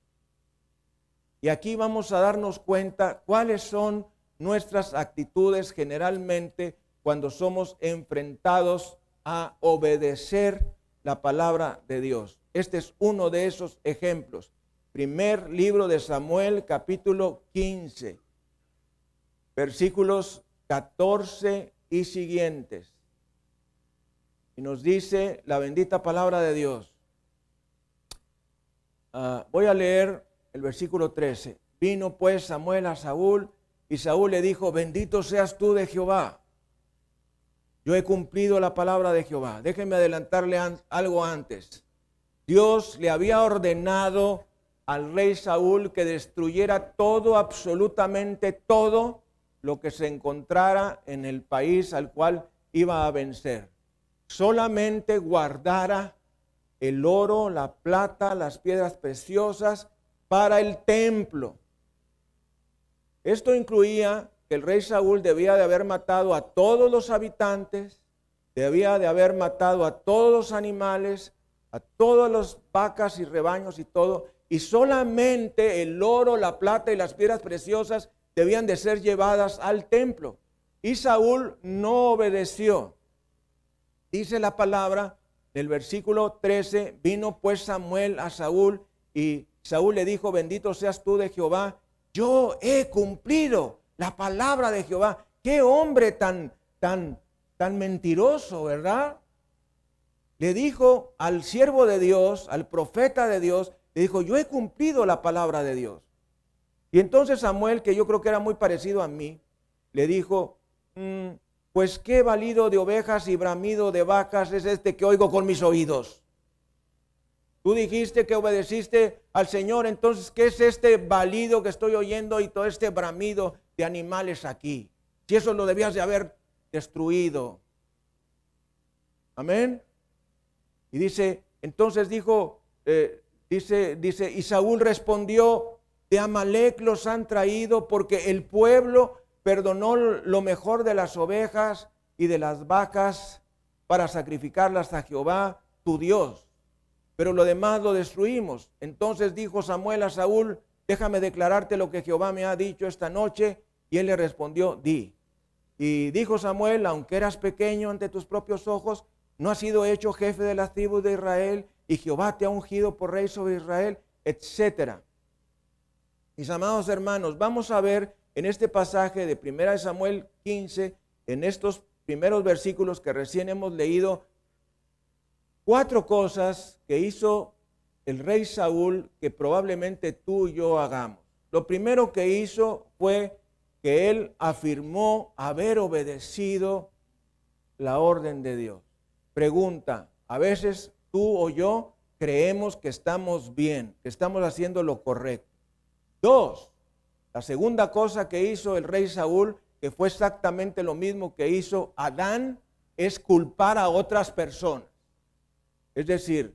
Y aquí vamos a darnos cuenta cuáles son nuestras actitudes generalmente cuando somos enfrentados a obedecer la palabra de Dios. Este es uno de esos ejemplos. Primer libro de Samuel, capítulo 15, versículos 14 y siguientes. Y nos dice la bendita palabra de Dios. Ah, voy a leer el versículo 13. Vino pues Samuel a Saúl y Saúl le dijo, bendito seas tú de Jehová. Yo he cumplido la palabra de Jehová. Déjenme adelantarle algo antes. Dios le había ordenado al rey Saúl que destruyera todo, absolutamente todo lo que se encontrara en el país al cual iba a vencer. Solamente guardara el oro, la plata, las piedras preciosas para el templo. Esto incluía que el rey Saúl debía de haber matado a todos los habitantes, debía de haber matado a todos los animales, a todas las vacas y rebaños y todo, y solamente el oro, la plata y las piedras preciosas debían de ser llevadas al templo. Y Saúl no obedeció. Dice la palabra del versículo 13, vino pues Samuel a Saúl y Saúl le dijo, bendito seas tú de Jehová, yo he cumplido la palabra de Jehová. Qué hombre tan, tan, tan mentiroso, ¿verdad? Le dijo al siervo de Dios, al profeta de Dios, le dijo, yo he cumplido la palabra de Dios. Y entonces Samuel, que yo creo que era muy parecido a mí, le dijo, mm, pues qué valido de ovejas y bramido de vacas es este que oigo con mis oídos. Tú dijiste que obedeciste al Señor, entonces, ¿qué es este balido que estoy oyendo y todo este bramido de animales aquí? Si eso lo debías de haber destruido. Amén. Y dice, entonces dijo, eh, dice, dice, y Saúl respondió, de Amalek los han traído porque el pueblo perdonó lo mejor de las ovejas y de las vacas para sacrificarlas a Jehová, tu Dios pero lo demás lo destruimos. Entonces dijo Samuel a Saúl, déjame declararte lo que Jehová me ha dicho esta noche. Y él le respondió, di. Y dijo Samuel, aunque eras pequeño ante tus propios ojos, no has sido hecho jefe de las tribus de Israel, y Jehová te ha ungido por rey sobre Israel, etcétera. Mis amados hermanos, vamos a ver en este pasaje de 1 Samuel 15, en estos primeros versículos que recién hemos leído, cuatro cosas que hizo el rey Saúl que probablemente tú y yo hagamos. Lo primero que hizo fue que él afirmó haber obedecido la orden de Dios. Pregunta, a veces tú o yo creemos que estamos bien, que estamos haciendo lo correcto. Dos, la segunda cosa que hizo el rey Saúl, que fue exactamente lo mismo que hizo Adán, es culpar a otras personas. Es decir,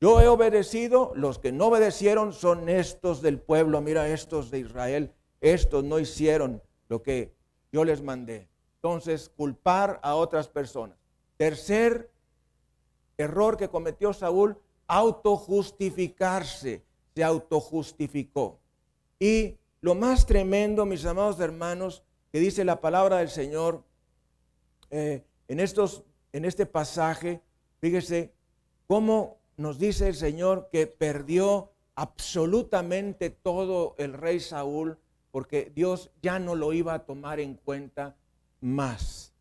yo he obedecido, los que no obedecieron son estos del pueblo, mira estos de Israel, estos no hicieron lo que yo les mandé. Entonces, culpar a otras personas. Tercer error que cometió Saúl, autojustificarse, se autojustificó. Y lo más tremendo, mis amados hermanos, que dice la palabra del Señor eh, en, estos, en este pasaje, fíjese cómo nos dice el Señor que perdió absolutamente todo el rey Saúl porque Dios ya no lo iba a tomar en cuenta más.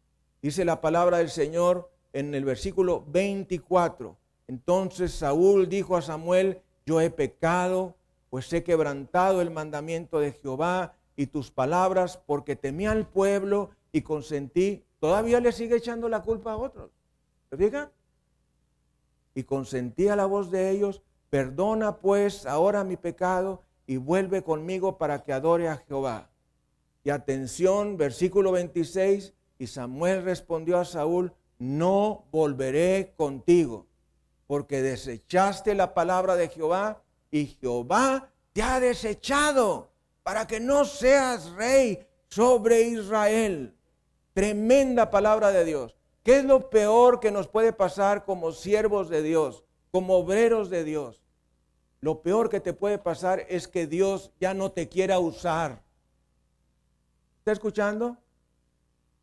Dice la palabra del Señor en el versículo 24. Entonces Saúl dijo a Samuel, yo he pecado, pues he quebrantado el mandamiento de Jehová y tus palabras, porque temí al pueblo y consentí. Todavía le sigue echando la culpa a otros. ¿Se? Y consentí a la voz de ellos, perdona pues ahora mi pecado y vuelve conmigo para que adore a Jehová. Y atención, versículo 26, y Samuel respondió a Saúl, no volveré contigo, porque desechaste la palabra de Jehová y Jehová te ha desechado para que no seas rey sobre Israel. Tremenda palabra de Dios. ¿Qué es lo peor que nos puede pasar como siervos de Dios, como obreros de Dios? Lo peor que te puede pasar es que Dios ya no te quiera usar. ¿Está escuchando?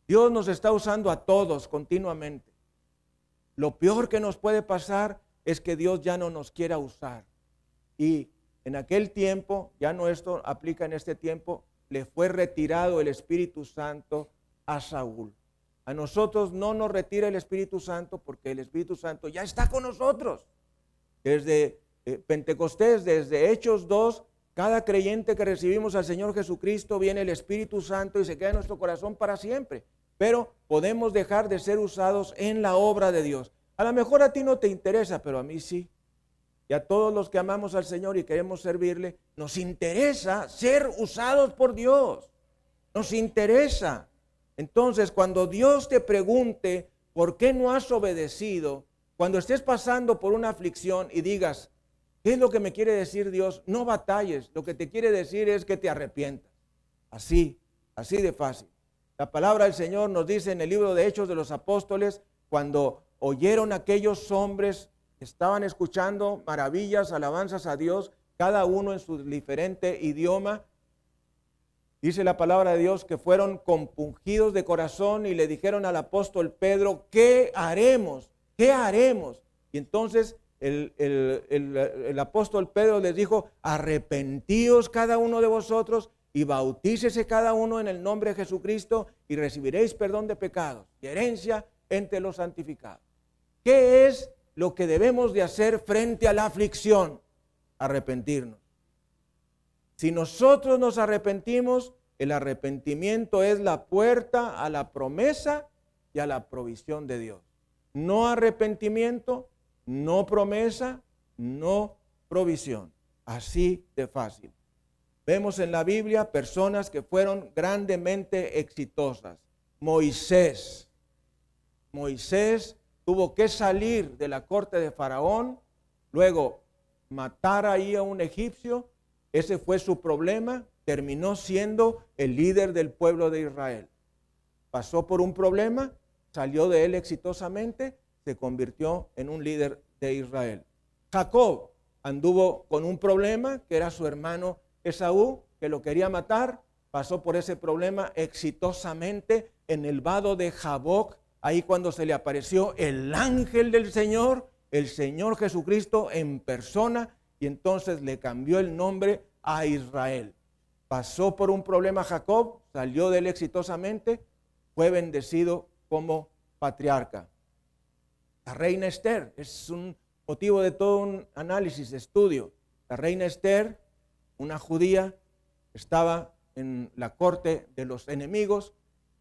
Dios nos está usando a todos continuamente. Lo peor que nos puede pasar es que Dios ya no nos quiera usar. Y en aquel tiempo, ya no esto aplica en este tiempo, le fue retirado el Espíritu Santo a Saúl. A nosotros no nos retira el Espíritu Santo porque el Espíritu Santo ya está con nosotros. Desde eh, Pentecostés, desde Hechos 2, cada creyente que recibimos al Señor Jesucristo viene el Espíritu Santo y se queda en nuestro corazón para siempre. Pero podemos dejar de ser usados en la obra de Dios. A lo mejor a ti no te interesa, pero a mí sí. Y a todos los que amamos al Señor y queremos servirle, nos interesa ser usados por Dios. Nos interesa. Entonces, cuando Dios te pregunte por qué no has obedecido, cuando estés pasando por una aflicción y digas, ¿Qué es lo que me quiere decir Dios? No batalles. Lo que te quiere decir es que te arrepientas. Así, así de fácil. La palabra del Señor nos dice en el libro de Hechos de los Apóstoles, cuando oyeron aquellos hombres estaban escuchando maravillas, alabanzas a Dios, cada uno en su diferente idioma, dice la palabra de Dios que fueron compungidos de corazón y le dijeron al apóstol Pedro, ¿qué haremos? ¿Qué haremos? Y entonces el, apóstol Pedro les dijo, arrepentíos cada uno de vosotros y bautícese cada uno en el nombre de Jesucristo y recibiréis perdón de pecados y herencia entre los santificados. ¿Qué es lo que debemos de hacer frente a la aflicción? Arrepentirnos. Si nosotros nos arrepentimos, el arrepentimiento es la puerta a la promesa y a la provisión de Dios. No arrepentimiento, no promesa, no provisión. Así de fácil. Vemos en la Biblia personas que fueron grandemente exitosas. Moisés. Moisés tuvo que salir de la corte de Faraón, luego matar ahí a un egipcio. Ese fue su problema. Terminó siendo el líder del pueblo de Israel. Pasó por un problema, salió de él exitosamente se convirtió en un líder de Israel. Jacob anduvo con un problema, que era su hermano Esaú, que lo quería matar, pasó por ese problema exitosamente en el vado de Jaboc, ahí cuando se le apareció el ángel del Señor, el Señor Jesucristo en persona, y entonces le cambió el nombre a Israel. Pasó por un problema Jacob, salió de él exitosamente, fue bendecido como patriarca. La reina Esther es un motivo de todo un análisis, de estudio. La reina Esther, una judía, estaba en la corte de los enemigos,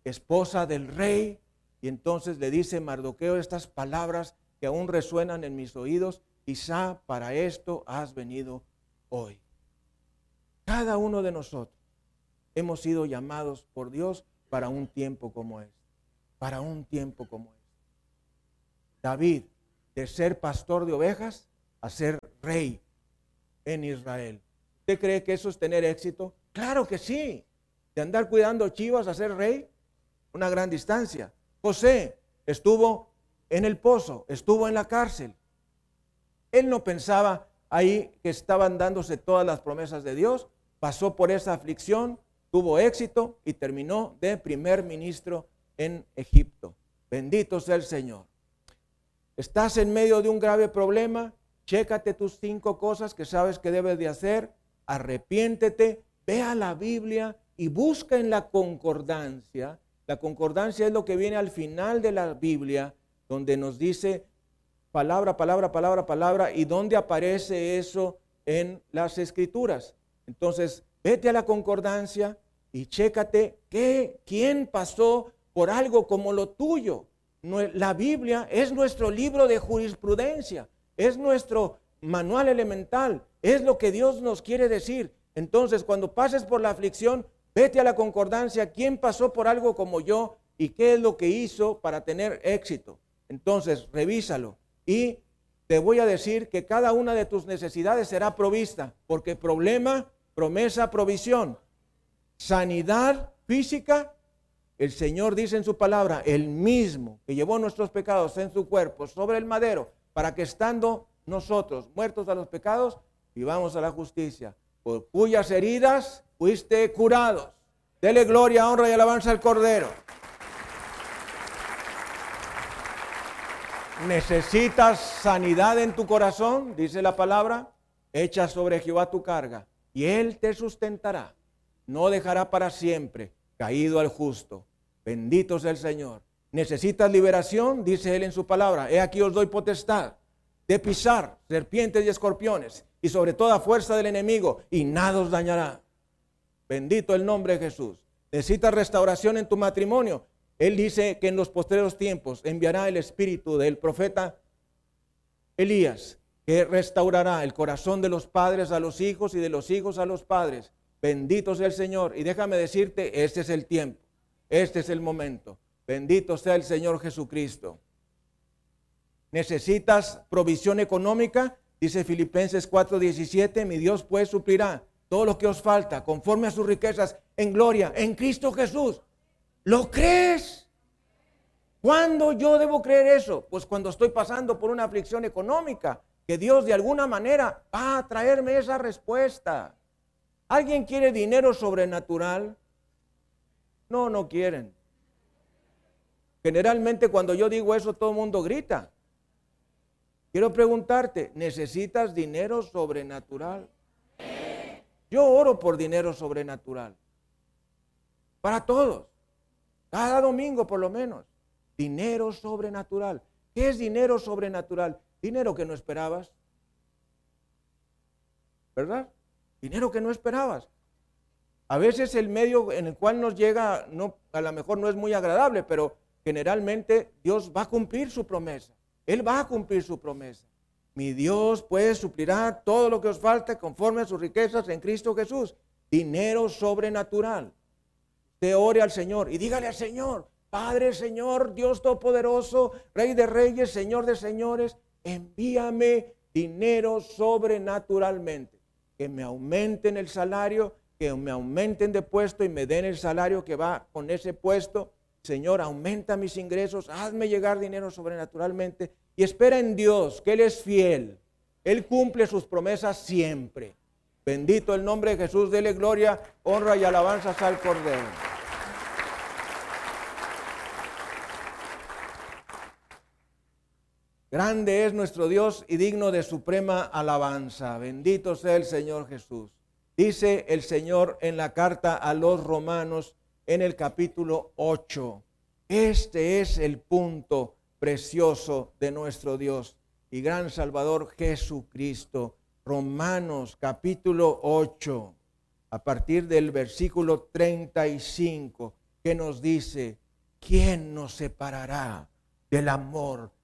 esposa del rey, y entonces le dice Mardoqueo estas palabras que aún resuenan en mis oídos, quizá para esto has venido hoy. Cada uno de nosotros hemos sido llamados por Dios para un tiempo como este, para un tiempo como este. David, de ser pastor de ovejas a ser rey en Israel. ¿Usted cree que eso es tener éxito? Claro que sí. De andar cuidando chivas a ser rey, una gran distancia. José estuvo en el pozo, estuvo en la cárcel. Él no pensaba ahí que estaban dándose todas las promesas de Dios, pasó por esa aflicción, tuvo éxito y terminó de primer ministro en Egipto. Bendito sea el Señor. Estás en medio de un grave problema, chécate tus cinco cosas que sabes que debes de hacer, arrepiéntete, ve a la Biblia y busca en la concordancia. La concordancia es lo que viene al final de la Biblia, donde nos dice palabra, palabra, palabra, palabra, y dónde aparece eso en las escrituras. Entonces, vete a la concordancia y chécate qué, quién pasó por algo como lo tuyo. La Biblia es nuestro libro de jurisprudencia, es nuestro manual elemental, es lo que Dios nos quiere decir. Entonces, cuando pases por la aflicción, vete a la concordancia, quién pasó por algo como yo y qué es lo que hizo para tener éxito. Entonces, revísalo y te voy a decir que cada una de tus necesidades será provista, porque problema, promesa, provisión, sanidad física, el Señor dice en su palabra, el mismo que llevó nuestros pecados en su cuerpo sobre el madero, para que estando nosotros muertos a los pecados, vivamos a la justicia, por cuyas heridas fuiste curados. Dele gloria, honra y alabanza al Cordero. Necesitas sanidad en tu corazón, dice la palabra, echa sobre Jehová tu carga y él te sustentará. No dejará para siempre caído al justo. Bendito sea el Señor. Necesitas liberación, dice él en su palabra. He aquí os doy potestad de pisar serpientes y escorpiones y sobre toda fuerza del enemigo y nada os dañará. Bendito el nombre de Jesús. Necesitas restauración en tu matrimonio. Él dice que en los postreros tiempos enviará el espíritu del profeta Elías, que restaurará el corazón de los padres a los hijos y de los hijos a los padres. Bendito sea el Señor. Y déjame decirte, este es el tiempo, este es el momento. Bendito sea el Señor Jesucristo. ¿Necesitas provisión económica? Dice Filipenses 4:17, mi Dios pues suplirá todo lo que os falta conforme a sus riquezas en gloria en Cristo Jesús. ¿Lo crees? ¿Cuándo yo debo creer eso? Pues cuando estoy pasando por una aflicción económica, que Dios de alguna manera va a traerme esa respuesta. ¿Alguien quiere dinero sobrenatural? No, no quieren. Generalmente cuando yo digo eso todo el mundo grita. Quiero preguntarte, ¿necesitas dinero sobrenatural? Yo oro por dinero sobrenatural. Para todos. Cada domingo por lo menos. Dinero sobrenatural. ¿Qué es dinero sobrenatural? Dinero que no esperabas. ¿Verdad? Dinero que no esperabas. A veces el medio en el cual nos llega, no, a lo mejor no es muy agradable, pero generalmente Dios va a cumplir su promesa. Él va a cumplir su promesa. Mi Dios pues suplirá todo lo que os falte conforme a sus riquezas en Cristo Jesús. Dinero sobrenatural te ore al Señor y dígale al Señor, Padre, Señor, Dios Todopoderoso, Rey de Reyes, Señor de Señores, envíame dinero sobrenaturalmente, que me aumenten el salario, que me aumenten de puesto y me den el salario que va con ese puesto. Señor, aumenta mis ingresos, hazme llegar dinero sobrenaturalmente y espera en Dios, que Él es fiel. Él cumple sus promesas siempre. Bendito el nombre de Jesús, dele gloria, honra y alabanzas al Cordero. Grande es nuestro Dios y digno de suprema alabanza. Bendito sea el Señor Jesús. Dice el Señor en la carta a los romanos en el capítulo 8. Este es el punto precioso de nuestro Dios y gran Salvador Jesucristo. Romanos capítulo 8. a partir del versículo 35, que nos dice, ¿quién nos separará del amor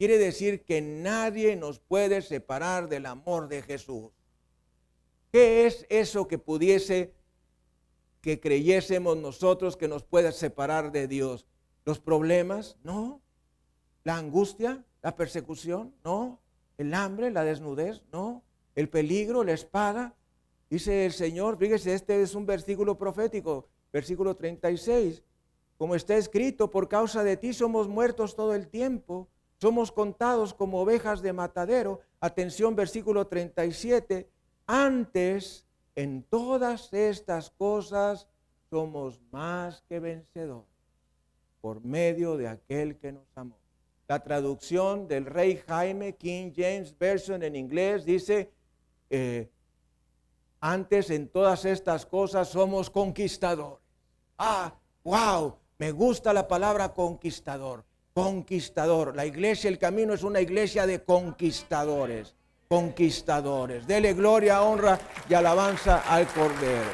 Quiere decir que nadie nos puede separar del amor de Jesús. ¿Qué es eso que pudiese, que creyésemos nosotros que nos pueda separar de Dios? ¿Los problemas? No. ¿La angustia? ¿La persecución? No. ¿El hambre? ¿La desnudez? No. ¿El peligro? ¿La espada? Dice el Señor, fíjese, este es un versículo profético, versículo 36. Como está escrito, por causa de ti somos muertos todo el tiempo, somos contados como ovejas de matadero. Atención, versículo 37. Antes, en todas estas cosas, somos más que vencedores por medio de aquel que nos amó. La traducción del rey Jaime, King James Version en inglés, dice, eh, antes en todas estas cosas somos conquistadores. Ah, wow, me gusta la palabra conquistador. Conquistador. La iglesia, el camino es una iglesia de conquistadores. Conquistadores. Dele gloria, honra y alabanza al Cordero.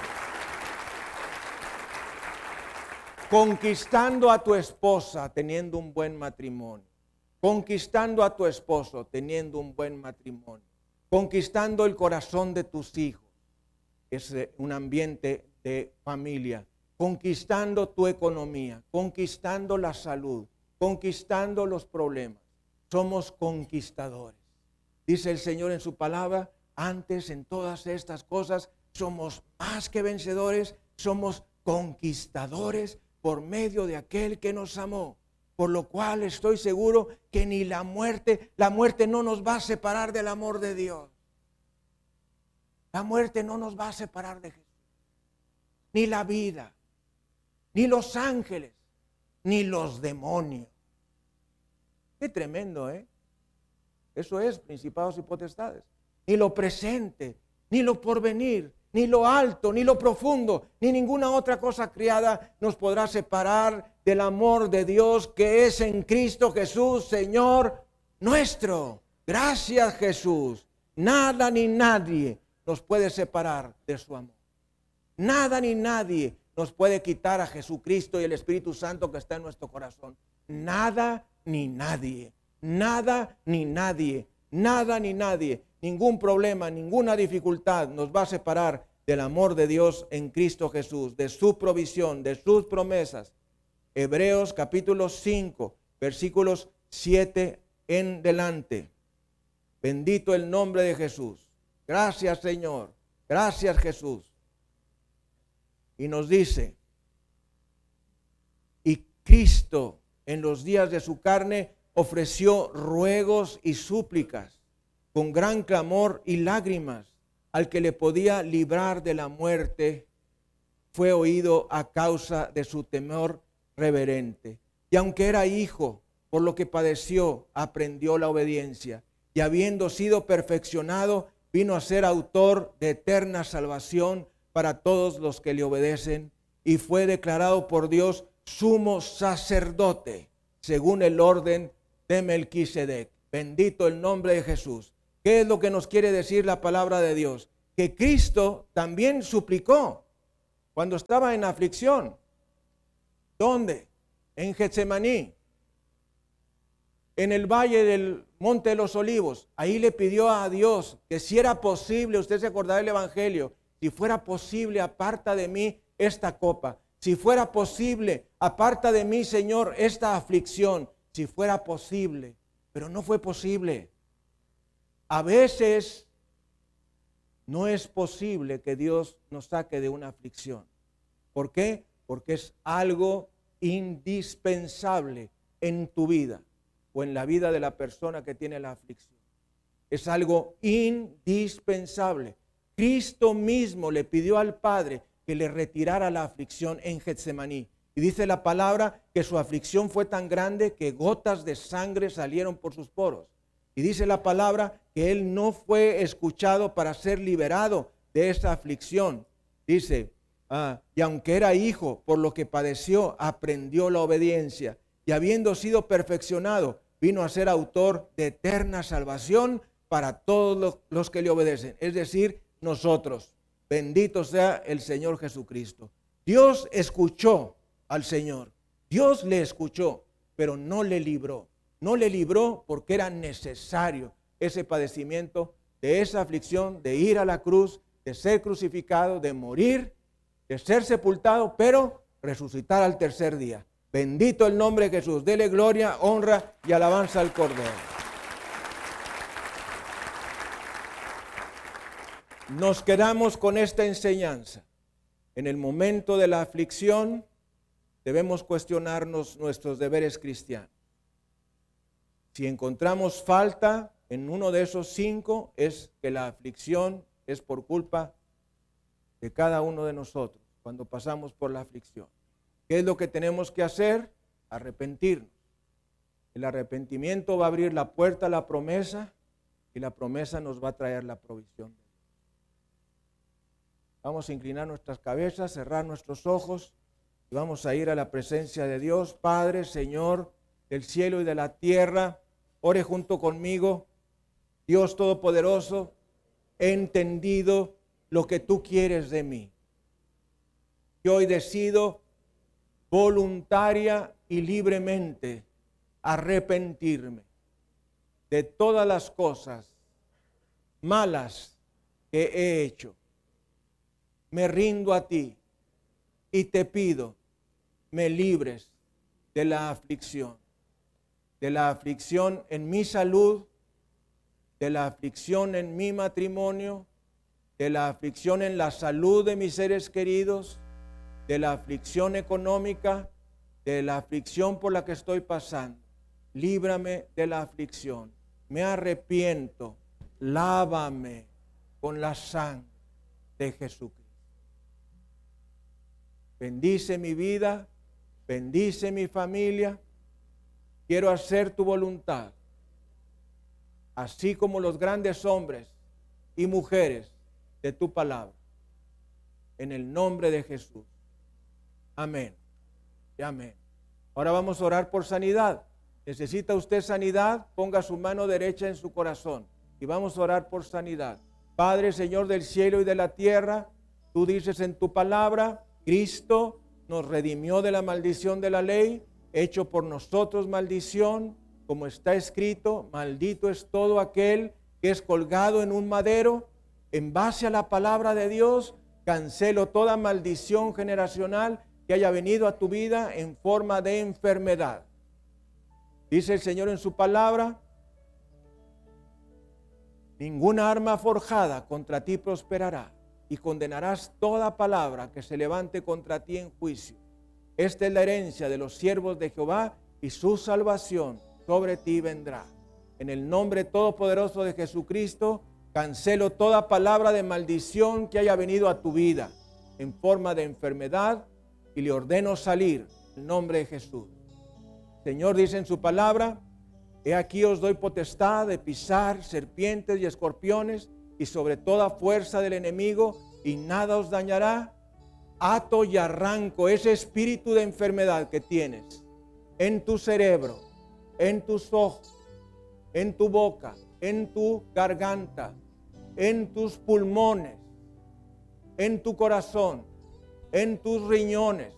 Conquistando a tu esposa teniendo un buen matrimonio. Conquistando a tu esposo teniendo un buen matrimonio. Conquistando el corazón de tus hijos. Es eh, un ambiente de familia conquistando tu economía, conquistando la salud, conquistando los problemas. Somos conquistadores. Dice el Señor en su palabra, antes en todas estas cosas somos más que vencedores, somos conquistadores por medio de aquel que nos amó. Por lo cual estoy seguro que ni la muerte, la muerte no nos va a separar del amor de Dios. La muerte no nos va a separar de Jesús. Ni la vida, ni los ángeles, ni los demonios. Qué tremendo, ¿eh? Eso es principados y potestades. Ni lo presente, ni lo porvenir, ni lo alto, ni lo profundo, ni ninguna otra cosa criada nos podrá separar del amor de Dios que es en Cristo Jesús, Señor nuestro. Gracias Jesús. Nada ni nadie nos puede separar de su amor. Nada ni nadie nos puede quitar a Jesucristo y el Espíritu Santo que está en nuestro corazón. Nada ni nadie, nada ni nadie, nada ni nadie, ningún problema, ninguna dificultad nos va a separar del amor de Dios en Cristo Jesús, de su provisión, de sus promesas. Hebreos capítulo 5, versículos 7 en delante. Bendito el nombre de Jesús. Gracias Señor. Gracias Jesús y nos dice, y Cristo en los días de su carne ofreció ruegos y súplicas con gran clamor y lágrimas al que le podía librar de la muerte, fue oído a causa de su temor reverente. Y aunque era hijo, por lo que padeció, aprendió la obediencia. Y habiendo sido perfeccionado, vino a ser autor de eterna salvación para todos los que le obedecen y fue declarado por Dios sumo sacerdote según el orden de Melquisedec. Bendito el nombre de Jesús. ¿Qué es lo que nos quiere decir la palabra de Dios? Que Cristo también suplicó cuando estaba en aflicción. ¿Dónde? En Getsemaní, en el valle del Monte de los Olivos. Ahí le pidió a Dios que si era posible, usted se acordará del Evangelio, si fuera posible, aparta de mí esta copa. Si fuera posible, aparta de mí, Señor, esta aflicción. si fuera posible, pero no fue posible. A veces no es posible que Dios nos saque de una aflicción. ¿Por qué? Porque es algo indispensable en tu vida o en la vida de la persona que tiene la aflicción. Es algo indispensable. Cristo mismo le pidió al Padre que le retirara la aflicción en Getsemaní. Y dice la palabra que su aflicción fue tan grande que gotas de sangre salieron por sus poros. Y dice la palabra que él no fue escuchado para ser liberado de esa aflicción. Dice, ah, y aunque era hijo, por lo que padeció, aprendió la obediencia. Y habiendo sido perfeccionado, vino a ser autor de eterna salvación para todos los que le obedecen. Es decir, nosotros. Bendito sea el Señor Jesucristo. Dios escuchó al Señor. Dios le escuchó, pero no le libró. No le libró porque era necesario ese padecimiento, de esa aflicción, de ir a la cruz, de ser crucificado, de morir, de ser sepultado, pero resucitar al tercer día. Bendito el nombre de Jesús. Dele gloria, honra y alabanza al Cordero. Nos quedamos con esta enseñanza. En el momento de la aflicción debemos cuestionarnos nuestros deberes cristianos. Si encontramos falta en uno de esos cinco, es que la aflicción es por culpa de cada uno de nosotros cuando pasamos por la aflicción. ¿Qué es lo que tenemos que hacer? Arrepentirnos. El arrepentimiento va a abrir la puerta a la promesa y la promesa nos va a traer la provisión. Vamos a inclinar nuestras cabezas, cerrar nuestros ojos y vamos a ir a la presencia de Dios. Padre, Señor del cielo y de la tierra, ore junto conmigo. Dios Todopoderoso, he entendido lo que tú quieres de mí. Yo hoy decido voluntaria y libremente arrepentirme de todas las cosas malas que he hecho me rindo a ti y te pido, me libres de la aflicción, de la aflicción en mi salud, de la aflicción en mi matrimonio, de la aflicción en la salud de mis seres queridos, de la aflicción económica, de la aflicción por la que estoy pasando. Líbrame de la aflicción. Me arrepiento. Lávame con la sangre de Jesucristo. Bendice mi vida, bendice mi familia. Quiero hacer tu voluntad, así como los grandes hombres y mujeres de tu palabra. En el nombre de Jesús. Amén. Y amén. Ahora vamos a orar por sanidad. ¿Necesita usted sanidad? Ponga su mano derecha en su corazón y vamos a orar por sanidad. Padre, Señor del cielo y de la tierra, tú dices en tu palabra Cristo nos redimió de la maldición de la ley, hecho por nosotros maldición, como está escrito, maldito es todo aquel que es colgado en un madero. En base a la palabra de Dios, cancelo toda maldición generacional que haya venido a tu vida en forma de enfermedad. Dice el Señor en su palabra, ninguna arma forjada contra ti prosperará y condenarás toda palabra que se levante contra ti en juicio. Esta es la herencia de los siervos de Jehová y su salvación sobre ti vendrá. En el nombre todopoderoso de Jesucristo, cancelo toda palabra de maldición que haya venido a tu vida en forma de enfermedad y le ordeno salir en nombre de Jesús. Señor dice en su palabra, he aquí os doy potestad de pisar serpientes y escorpiones y sobre toda fuerza del enemigo y nada os dañará. Ato y arranco ese espíritu de enfermedad que tienes en tu cerebro, en tus ojos, en tu boca, en tu garganta, en tus pulmones, en tu corazón, en tus riñones,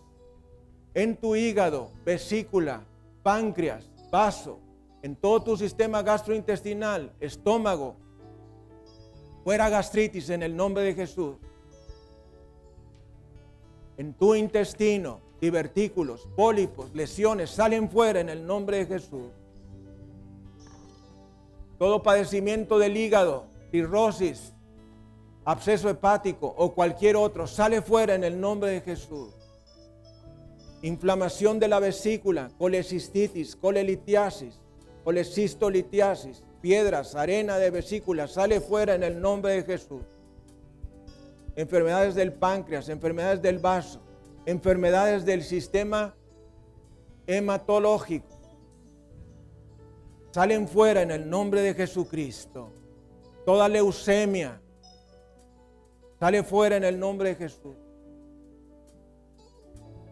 en tu hígado, vesícula, páncreas, vaso, en todo tu sistema gastrointestinal, estómago, fuera gastritis en el nombre de Jesús. En tu intestino, divertículos, pólipos, lesiones, salen fuera en el nombre de Jesús. Todo padecimiento del hígado, cirrosis, absceso hepático o cualquier otro, sale fuera en el nombre de Jesús. Inflamación de la vesícula, colecistitis, colelitiasis, colecistolitiasis, piedras, arena de vesícula, sale fuera en el nombre de Jesús. Enfermedades del páncreas, enfermedades del vaso, enfermedades del sistema hematológico, salen fuera en el nombre de Jesucristo. Toda leucemia sale fuera en el nombre de Jesús.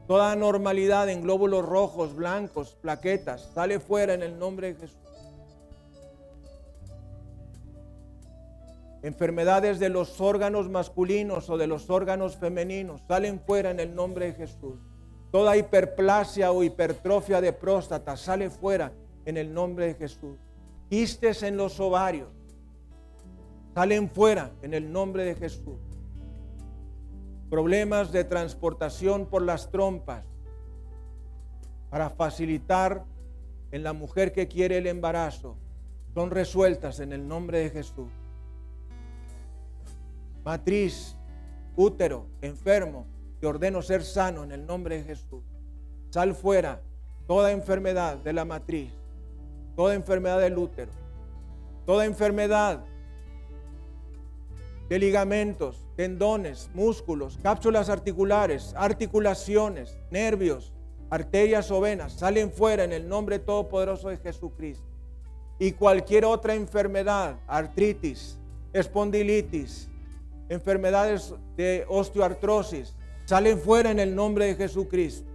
Toda anormalidad en glóbulos rojos, blancos, plaquetas, sale fuera en el nombre de Jesús. Enfermedades de los órganos masculinos o de los órganos femeninos salen fuera en el nombre de Jesús. Toda hiperplasia o hipertrofia de próstata sale fuera en el nombre de Jesús. Quistes en los ovarios salen fuera en el nombre de Jesús problemas de transportación por las trompas para facilitar en la mujer que quiere el embarazo son resueltas en el nombre de Jesús. Matriz, útero, enfermo, te ordeno ser sano en el nombre de Jesús. Sal fuera toda enfermedad de la matriz, toda enfermedad del útero, toda enfermedad de ligamentos, tendones, músculos, cápsulas articulares, articulaciones, nervios, arterias o venas, salen fuera en el nombre todopoderoso de Jesucristo. Y cualquier otra enfermedad, artritis, espondilitis, enfermedades de osteoartrosis, salen fuera en el nombre de Jesucristo.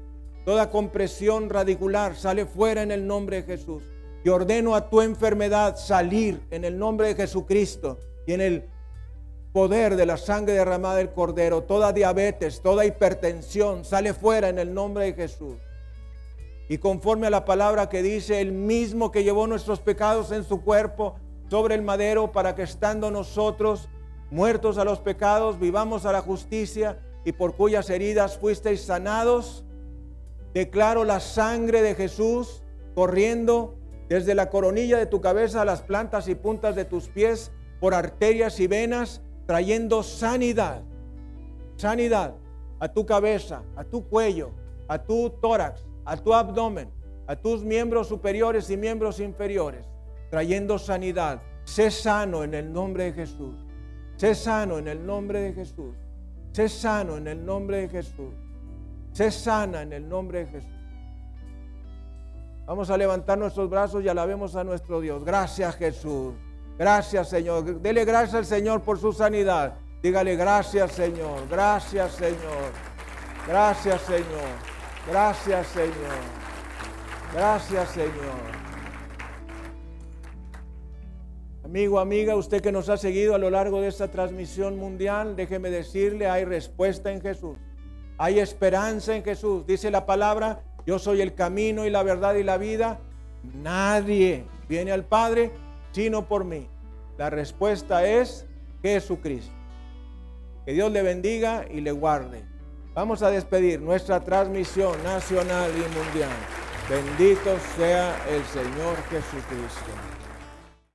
Toda compresión radicular sale fuera en el nombre de Jesús. Y ordeno a tu enfermedad salir en el nombre de Jesucristo y en el poder de la sangre derramada del Cordero, toda diabetes, toda hipertensión sale fuera en el nombre de Jesús. Y conforme a la palabra que dice, el mismo que llevó nuestros pecados en su cuerpo sobre el madero para que estando nosotros muertos a los pecados, vivamos a la justicia y por cuyas heridas fuisteis sanados, declaro la sangre de Jesús corriendo desde la coronilla de tu cabeza a las plantas y puntas de tus pies por arterias y venas trayendo sanidad, sanidad a tu cabeza, a tu cuello, a tu tórax, a tu abdomen, a tus miembros superiores y miembros inferiores, trayendo sanidad. Sé sano en el nombre de Jesús. Sé sano en el nombre de Jesús. Sé sano en el nombre de Jesús. Sé sana en el nombre de Jesús. Vamos a levantar nuestros brazos y alabemos a nuestro Dios. Gracias Jesús. Gracias, Señor. Dele gracias al Señor por su sanidad. Dígale gracias, Señor. Gracias, Señor. Gracias, Señor. Gracias, Señor. Gracias, Señor. Amigo, amiga, usted que nos ha seguido a lo largo de esta transmisión mundial, déjeme decirle, hay respuesta en Jesús. Hay esperanza en Jesús. Dice la palabra, yo soy el camino y la verdad y la vida. Nadie viene al Padre sino por mí? La respuesta es Jesucristo. Que Dios le bendiga y le guarde. Vamos a despedir nuestra transmisión nacional y mundial. Bendito sea el Señor Jesucristo.